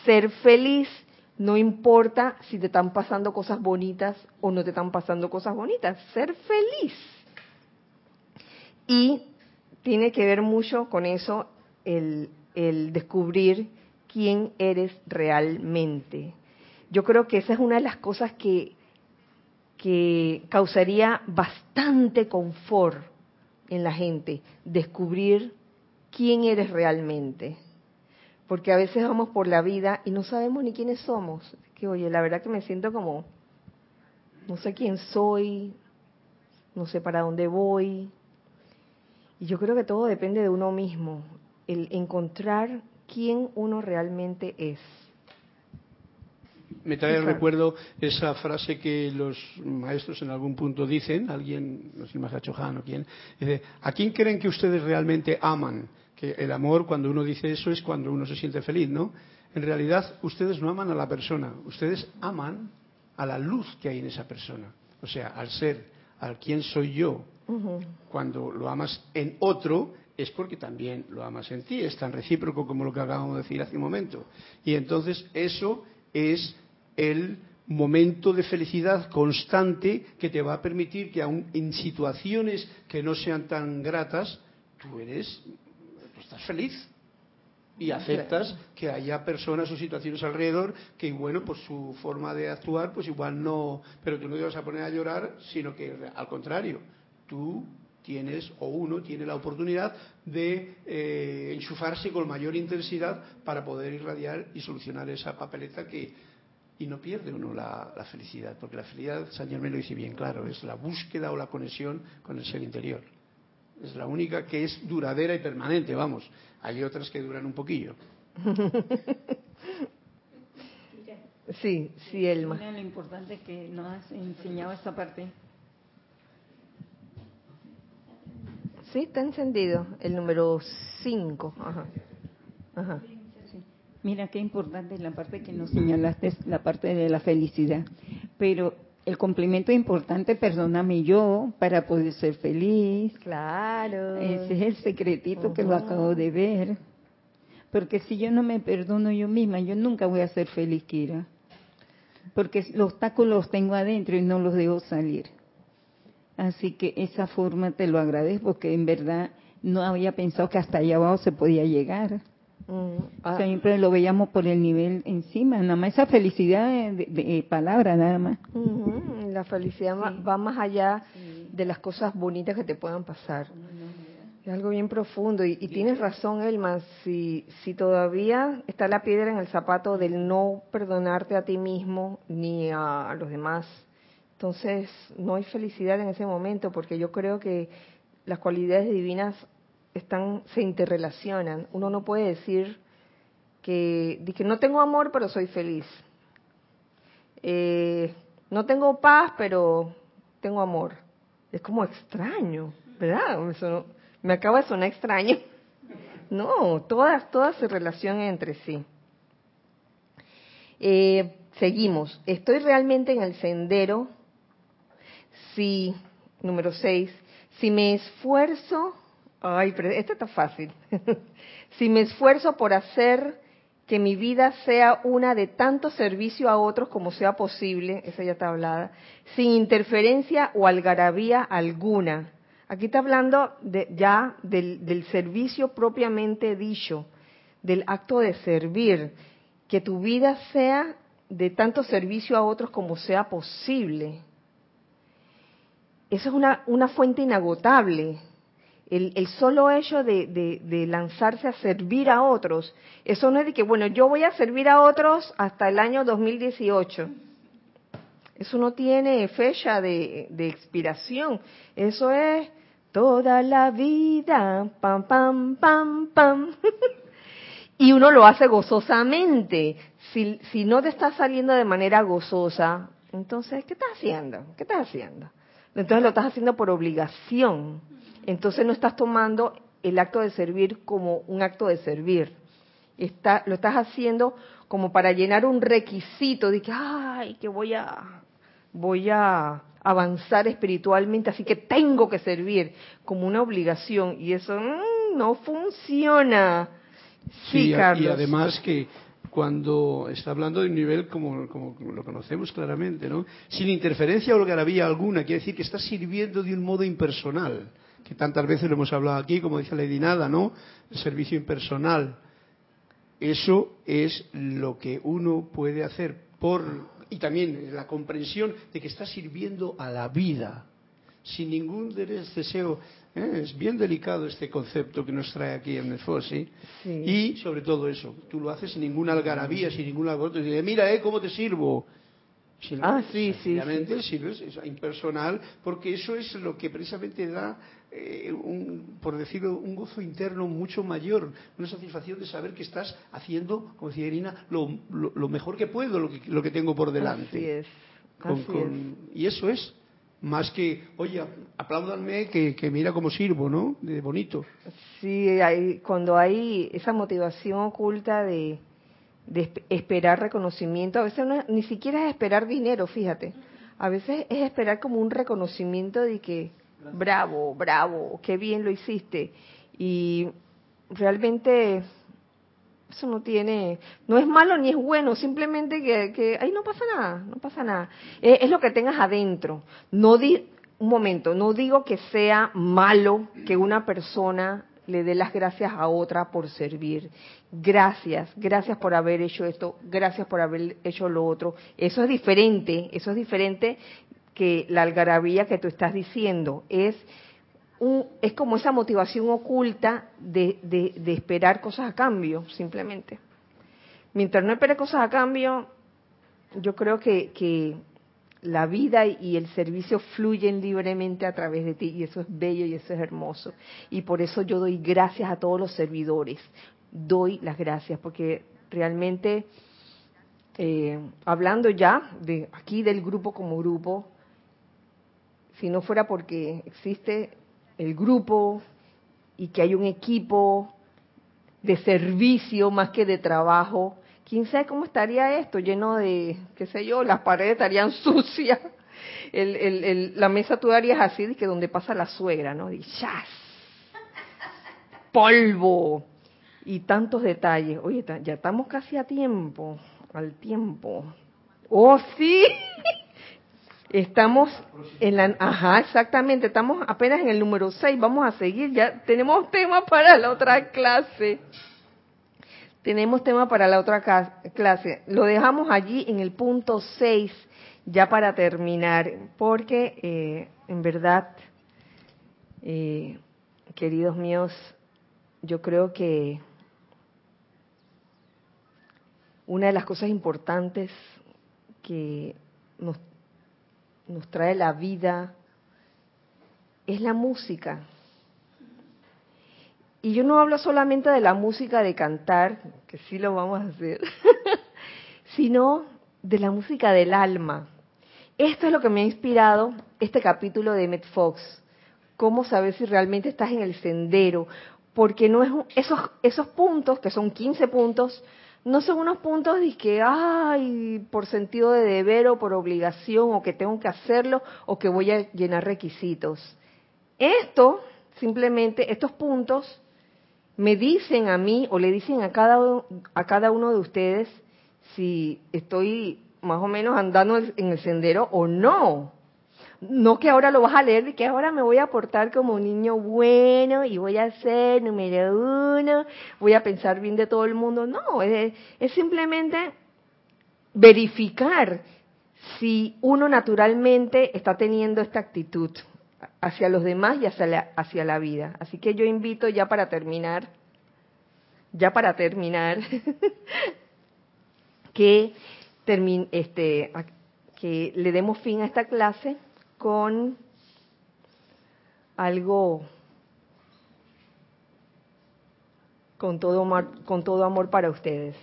Ser feliz no importa si te están pasando cosas bonitas o no te están pasando cosas bonitas. Ser feliz. Y tiene que ver mucho con eso el, el descubrir quién eres realmente. Yo creo que esa es una de las cosas que que causaría bastante confort en la gente, descubrir quién eres realmente. Porque a veces vamos por la vida y no sabemos ni quiénes somos. Que oye, la verdad que me siento como, no sé quién soy, no sé para dónde voy. Y yo creo que todo depende de uno mismo, el encontrar quién uno realmente es me trae el recuerdo esa frase que los maestros en algún punto dicen, alguien, no sé si Chohan o quién, dice, ¿a quién creen que ustedes realmente aman? Que el amor, cuando uno dice eso, es cuando uno se siente feliz, ¿no? En realidad, ustedes no aman a la persona, ustedes aman a la luz que hay en esa persona. O sea, al ser, al quién soy yo. Cuando lo amas en otro, es porque también lo amas en ti. Es tan recíproco como lo que acabamos de decir hace un momento. Y entonces eso es el momento de felicidad constante que te va a permitir que aun en situaciones que no sean tan gratas, tú eres, estás feliz y aceptas que haya personas o situaciones alrededor que, bueno, pues su forma de actuar, pues igual no, pero tú no te vas a poner a llorar, sino que al contrario, tú tienes o uno tiene la oportunidad de eh, enchufarse con mayor intensidad para poder irradiar y solucionar esa papeleta que y no pierde uno la, felicidad, porque la felicidad, San Germán lo dice bien claro, es la búsqueda o la conexión con el ser interior. Es la única que es duradera y permanente, vamos. Hay otras que duran un poquillo. Sí, sí, Elma. Mira lo importante que nos has enseñado esta parte. Sí, está encendido, el número 5. Ajá. Ajá. Mira qué importante la parte que nos señalaste, la parte de la felicidad. Pero el complemento importante, perdóname yo, para poder ser feliz. Claro. Ese es el secretito que lo acabo de ver. Porque si yo no me perdono yo misma, yo nunca voy a ser feliz, Kira. Porque los obstáculos los tengo adentro y no los dejo salir. Así que esa forma te lo agradezco porque en verdad no había pensado que hasta allá abajo se podía llegar. Mm, ah. Siempre lo veíamos por el nivel encima, nada más esa felicidad de, de, palabra, nada más. La felicidad va más allá de las cosas bonitas que te puedan pasar. Es algo bien profundo y, tienes razón, Elma, si, si todavía está la piedra en el zapato del no perdonarte a ti mismo ni a los demás, entonces no hay felicidad en ese momento porque yo creo que las cualidades divinas están, se interrelacionan. Uno no puede decir que, que no tengo amor, pero soy feliz. Eh, no tengo paz, pero tengo amor. Es como extraño, ¿verdad? me acaba de sonar extraño. No, todas, todas se relacionan entre sí. Eh, seguimos. ¿Estoy realmente en el sendero? Si, número seis, si me esfuerzo, ay, pero esto está fácil. si me esfuerzo por hacer que mi vida sea una de tanto servicio a otros como sea posible, esa ya está hablada, sin interferencia o algarabía alguna. Aquí está hablando de, ya del, servicio propiamente dicho, del acto de servir, que tu vida sea de tanto servicio a otros como sea posible. Eso es una, una fuente inagotable. El, solo hecho de, de, lanzarse a servir a otros, eso no es de que, bueno, yo voy a servir a otros hasta el año 2018. Eso no tiene fecha de, de expiración. Eso es toda la vida, pam, pam, pam, pam. y uno lo hace gozosamente. Si, si no te está saliendo de manera gozosa, entonces, ¿qué estás haciendo? ¿Qué estás haciendo? Entonces lo estás haciendo por obligación. Entonces no estás tomando el acto de servir como un acto de servir. Está, lo estás haciendo como para llenar un requisito de que, ay, que voy a, voy a avanzar espiritualmente, así que tengo que servir como una obligación. Y eso mmm, no funciona. Sí, Carlos. y además que cuando está hablando de un nivel como, como lo conocemos claramente, ¿no? Sin interferencia o algarabía alguna, quiere decir que está sirviendo de un modo impersonal, que tantas veces lo hemos hablado aquí, como dice Lady Nada, ¿no? El servicio impersonal. Eso es lo que uno puede hacer por y también la comprensión de que está sirviendo a la vida sin ningún deseo. ¿eh? Es bien delicado este concepto que nos trae aquí en el. Sí. Y sobre todo eso, tú lo haces sin ninguna algarabía, sin ningún alboroto. Mira, eh, cómo te sirvo. Ah, sí, sí, sencillamente sirves, es impersonal, porque eso es lo que precisamente da, eh, un, por decirlo, un gozo interno mucho mayor, una satisfacción de saber que estás haciendo, como decía Irina, lo, lo- lo mejor que puedo, lo que, lo que tengo por delante. Así es. Con- Así con- y eso es más que, oye, apláudanme que, que mira cómo sirvo, ¿no? De bonito. Sí, hay, cuando hay esa motivación oculta de, de esp- esperar reconocimiento, a veces no ni siquiera es esperar dinero, fíjate. A veces es esperar como un reconocimiento de que, bravo, bravo, qué bien lo hiciste. Y realmente eso no tiene, no es malo ni es bueno, simplemente que, que ahí no pasa nada, no pasa nada. Es, es lo que tengas adentro. No di, un momento, no digo que sea malo que una persona le dé las gracias a otra por servir. Gracias, gracias por haber hecho esto, gracias por haber hecho lo otro. Eso es diferente, eso es diferente que la algarabía que tú estás diciendo. Es un, es como esa motivación oculta de, de, de esperar cosas a cambio, simplemente. Mientras no espere cosas a cambio, yo creo que, que la vida y el servicio fluyen libremente a través de ti y eso es bello y eso es hermoso. Y por eso yo doy gracias a todos los servidores. Doy las gracias porque realmente, eh, hablando ya de aquí del grupo como grupo, si no fuera porque existe el grupo y que hay un equipo de servicio más que de trabajo, quién sabe cómo estaría esto, lleno de, qué sé yo, las paredes estarían sucias, el, el, el- la mesa tú darías así, que donde pasa la suegra, ¿no? Y ¡chas! polvo y tantos detalles. Oye, ya estamos casi a tiempo, al tiempo. Oh, sí. Estamos en la, ajá, exactamente, estamos apenas en el número 6, vamos a seguir, ya tenemos tema para la otra clase. Tenemos tema para la otra clase. Lo dejamos allí en el punto 6, ya para terminar, porque eh, en verdad, eh, queridos míos, yo creo que una de las cosas importantes que nos, nos trae la vida es la música. Y yo no hablo solamente de la música de cantar, que sí lo vamos a hacer, sino de la música del alma. Esto es lo que me ha inspirado este capítulo de Met Fox. Cómo saber si realmente estás en el sendero. porque no es esos esos puntos que son 15 puntos no son unos puntos de que ay por sentido de deber o por obligación o que tengo que hacerlo o que voy a llenar requisitos esto simplemente estos puntos me dicen a mí o le dicen a cada a cada uno de ustedes si estoy más o menos andando en el sendero o no no que ahora lo vas a leer y que ahora me voy a portar como un niño bueno y voy a ser número uno, voy a pensar bien de todo el mundo. No, es, simplemente verificar si uno naturalmente está teniendo esta actitud hacia los demás y hacia la, hacia la vida. Así que yo invito ya para terminar, ya para terminar, que, termine, este, que le demos fin a esta clase con algo con todo con todo amor para ustedes.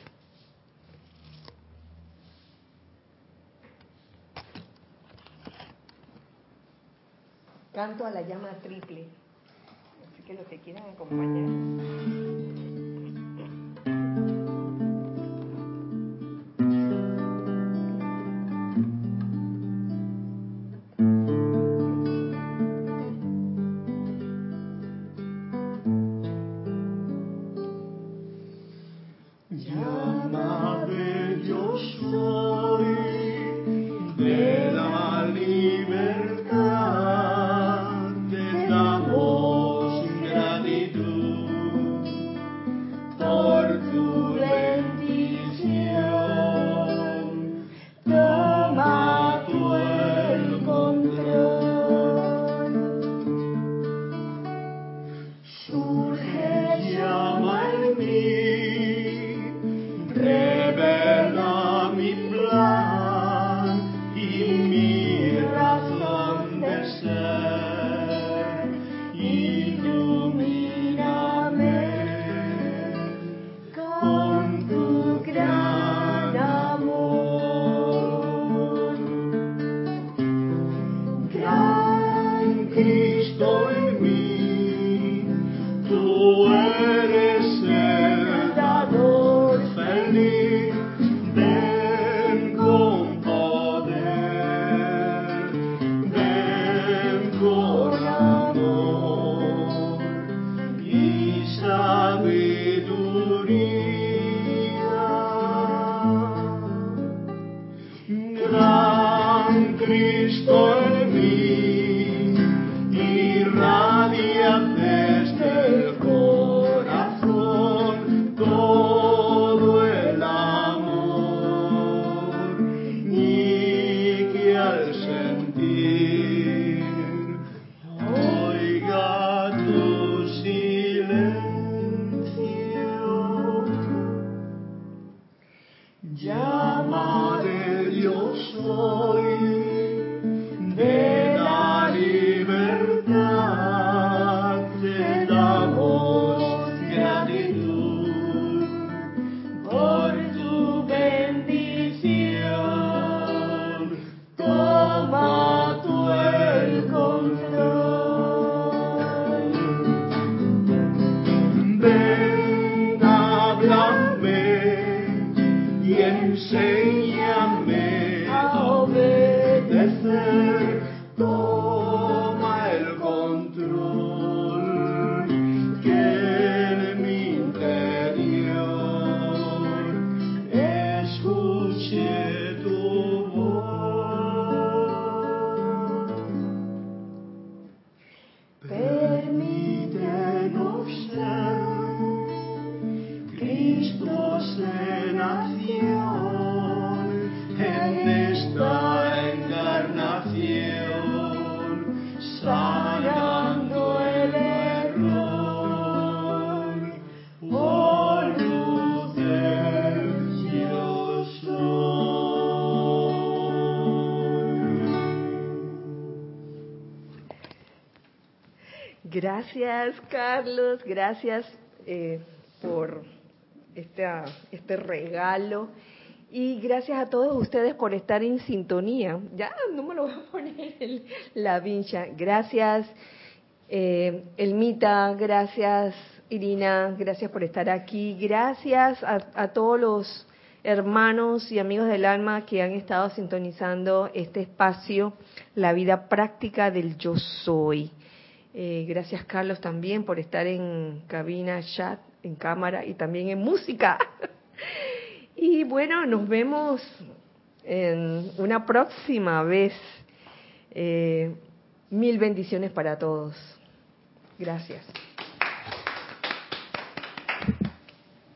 Canto a la llama triple. Así que los que quieran acompañar. Gracias, Carlos. Gracias eh, por este regalo. Y gracias a todos ustedes por estar en sintonía. Ya no me lo voy a poner la vincha. Gracias, eh, Elmita. Gracias, Irina, gracias por estar aquí. Gracias a, a todos los hermanos y amigos del alma que han estado sintonizando este espacio, la vida práctica del yo soy. Eh, gracias Carlos también por estar en cabina, chat, en cámara y también en música. y bueno, nos vemos en una próxima vez. Eh, mil bendiciones para todos. Gracias.